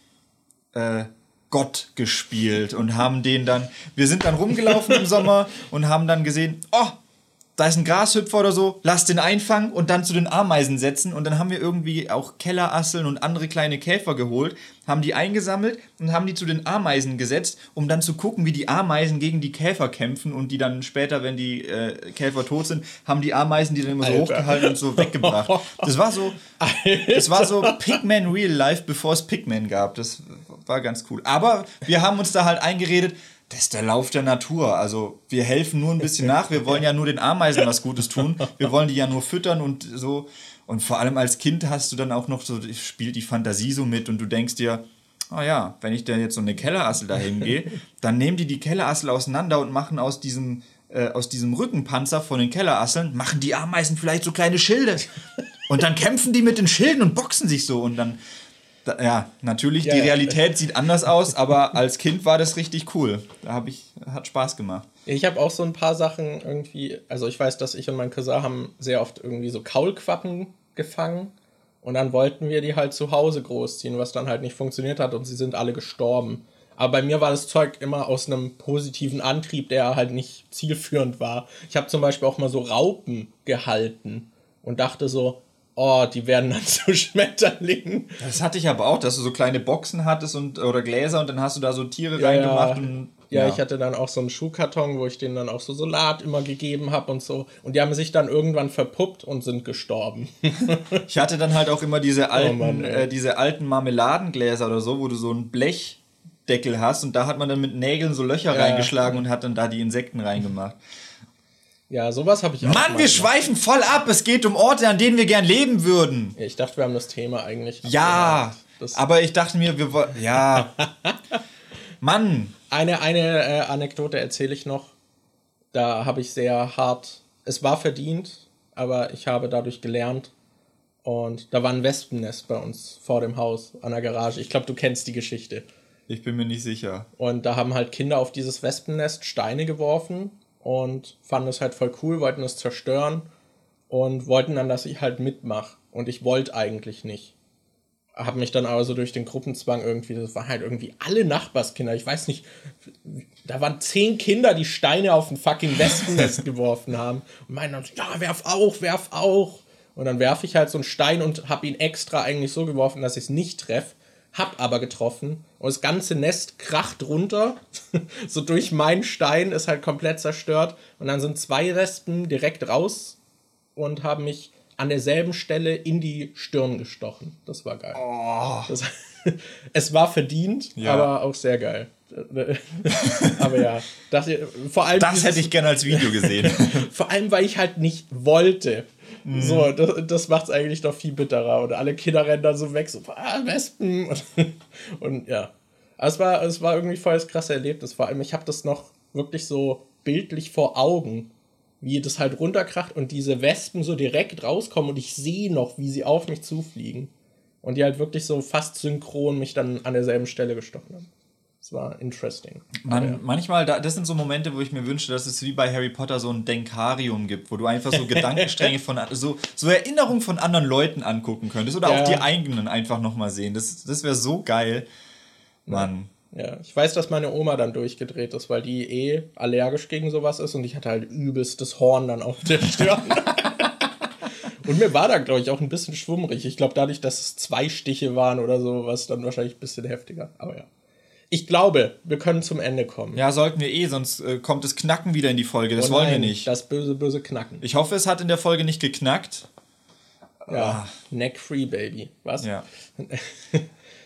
B: äh, Gott gespielt und haben den dann, wir sind dann rumgelaufen im Sommer und haben dann gesehen, oh, da ist ein Grashüpfer oder so, lass den einfangen und dann zu den Ameisen setzen. Und dann haben wir irgendwie auch Kellerasseln und andere kleine Käfer geholt, haben die eingesammelt und haben die zu den Ameisen gesetzt, um dann zu gucken, wie die Ameisen gegen die Käfer kämpfen und die dann später, wenn die äh, Käfer tot sind, haben die Ameisen die dann immer so Alter. hochgehalten und so weggebracht. Das war so, das war so Pigman Real Life, bevor es Pigman gab. Das war ganz cool. Aber wir haben uns da halt eingeredet, das ist der Lauf der Natur. Also wir helfen nur ein bisschen nach. Wir wollen ja nur den Ameisen was Gutes tun. Wir wollen die ja nur füttern und so. Und vor allem als Kind hast du dann auch noch so, spielt die Fantasie so mit und du denkst dir, ah ja, wenn ich da jetzt so eine Kellerassel dahin gehe, dann nehmen die die Kellerassel auseinander und machen aus diesem, äh, aus diesem Rückenpanzer von den Kellerasseln, machen die Ameisen vielleicht so kleine Schilde. Und dann kämpfen die mit den Schilden und boxen sich so und dann da, ja, natürlich, ja, die Realität sieht anders aus, aber als Kind war das richtig cool. Da habe ich, hat Spaß gemacht.
A: Ich habe auch so ein paar Sachen irgendwie, also ich weiß, dass ich und mein Cousin haben sehr oft irgendwie so Kaulquappen gefangen und dann wollten wir die halt zu Hause großziehen, was dann halt nicht funktioniert hat und sie sind alle gestorben. Aber bei mir war das Zeug immer aus einem positiven Antrieb, der halt nicht zielführend war. Ich habe zum Beispiel auch mal so Raupen gehalten und dachte so, oh, die werden dann zu Schmetterlingen.
B: Das hatte ich aber auch, dass du so kleine Boxen hattest und oder Gläser und dann hast du da so Tiere reingemacht
A: ja.
B: und
A: Ja, ich hatte dann auch so einen Schuhkarton, wo ich denen dann auch so Salat immer gegeben habe und so. Und die haben sich dann irgendwann verpuppt und sind gestorben.
B: Ich hatte dann halt auch immer diese alten,
A: Mann, ey.
B: äh, diese alten Marmeladengläser oder so, wo du so einen Blechdeckel hast und da hat man dann mit Nägeln so Löcher
A: Ja.
B: reingeschlagen und hat dann da die Insekten reingemacht.
A: Ja, sowas habe ich auch
B: Mann, wir schweifen voll ab. Es geht um Orte, an denen wir gern leben würden.
A: Ja, Ich dachte, wir haben das Thema eigentlich.
B: Ja, aber ich dachte mir, wir wollen. Ja. Mann.
A: Eine, eine äh, Anekdote erzähle ich noch. Da habe ich sehr hart. Es war verdient, aber ich habe dadurch gelernt. Und da war ein Wespennest bei uns vor dem Haus an der Garage. Ich glaube, du kennst die Geschichte.
B: Ich bin mir nicht sicher.
A: Und da haben halt Kinder auf dieses Wespennest Steine geworfen und fanden es halt voll cool, wollten es zerstören und wollten dann, dass ich halt mitmache. Und ich wollte eigentlich nicht. Hab mich dann aber so durch den Gruppenzwang irgendwie, das waren halt irgendwie alle Nachbarskinder, ich weiß nicht, da waren zehn Kinder, die Steine auf ein fucking Wespennest geworfen haben und meinen dann, ja, werf auch, werf auch. Und dann werfe ich halt so einen Stein und hab ihn extra eigentlich so geworfen, dass ich es nicht treffe, hab aber getroffen und das ganze Nest kracht runter, so durch meinen Stein ist halt komplett zerstört und dann sind zwei Wespen direkt raus und haben mich an derselben Stelle in die Stirn gestochen. Das war geil. Das, es war verdient,
B: Ja.
A: aber auch sehr geil. aber ja, das, vor allem
B: Das
A: dieses-
B: hätte ich gerne als Video gesehen.
A: vor allem, weil ich halt nicht wollte.
B: Mhm.
A: So, das, das macht es eigentlich noch viel bitterer. Und alle Kinder rennen dann so weg, so, ah, Wespen. Und, und ja. Es war, es war irgendwie voll das krasse Erlebnis. Vor allem, ich habe das noch wirklich so bildlich vor Augen, wie das halt runterkracht und diese Wespen so direkt rauskommen und ich sehe noch, wie sie auf mich zufliegen. Und die halt wirklich so fast synchron mich dann an derselben Stelle gestochen haben. Es war interesting.
B: Man, Manchmal, da, das sind so Momente, wo ich mir wünsche, dass es wie bei Harry Potter so ein Denkarium gibt, wo du einfach so Gedankenstränge von, so, so Erinnerungen von anderen Leuten angucken könntest oder
A: Ja.
B: auch die eigenen einfach nochmal sehen. Das, das wäre so geil. Mann.
A: Ja, ich weiß, dass meine Oma dann durchgedreht ist, weil die eh allergisch gegen sowas ist und ich hatte halt übelstes Horn dann auf der Stirn. und mir war da, glaube ich, auch ein bisschen schwummrig. Ich glaube, dadurch, dass es zwei Stiche waren oder so, war es dann wahrscheinlich ein bisschen heftiger. Aber ja. Ich glaube, wir können zum Ende kommen.
B: Ja, sollten wir eh, sonst äh, kommt das Knacken wieder in die Folge. Das
A: Oh
B: wollen wir
A: nein,
B: nicht.
A: Das böse, böse Knacken.
B: Ich hoffe, es hat in der Folge nicht geknackt.
A: Ja, neck-free, Baby. Was?
B: Ja.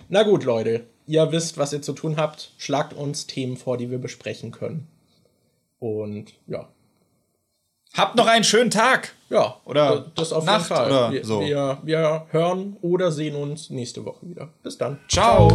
A: Na gut, Leute. Ihr wisst, was ihr zu tun habt. Schlagt uns Themen vor, die wir besprechen können. Und ja,
B: Habt noch einen schönen Tag.
A: Ja,
B: Oder
A: das auf
B: Nacht
A: jeden Fall.
B: oder
A: wir,
B: so.
A: wir, wir hören oder sehen uns nächste Woche wieder. Bis dann.
B: Ciao.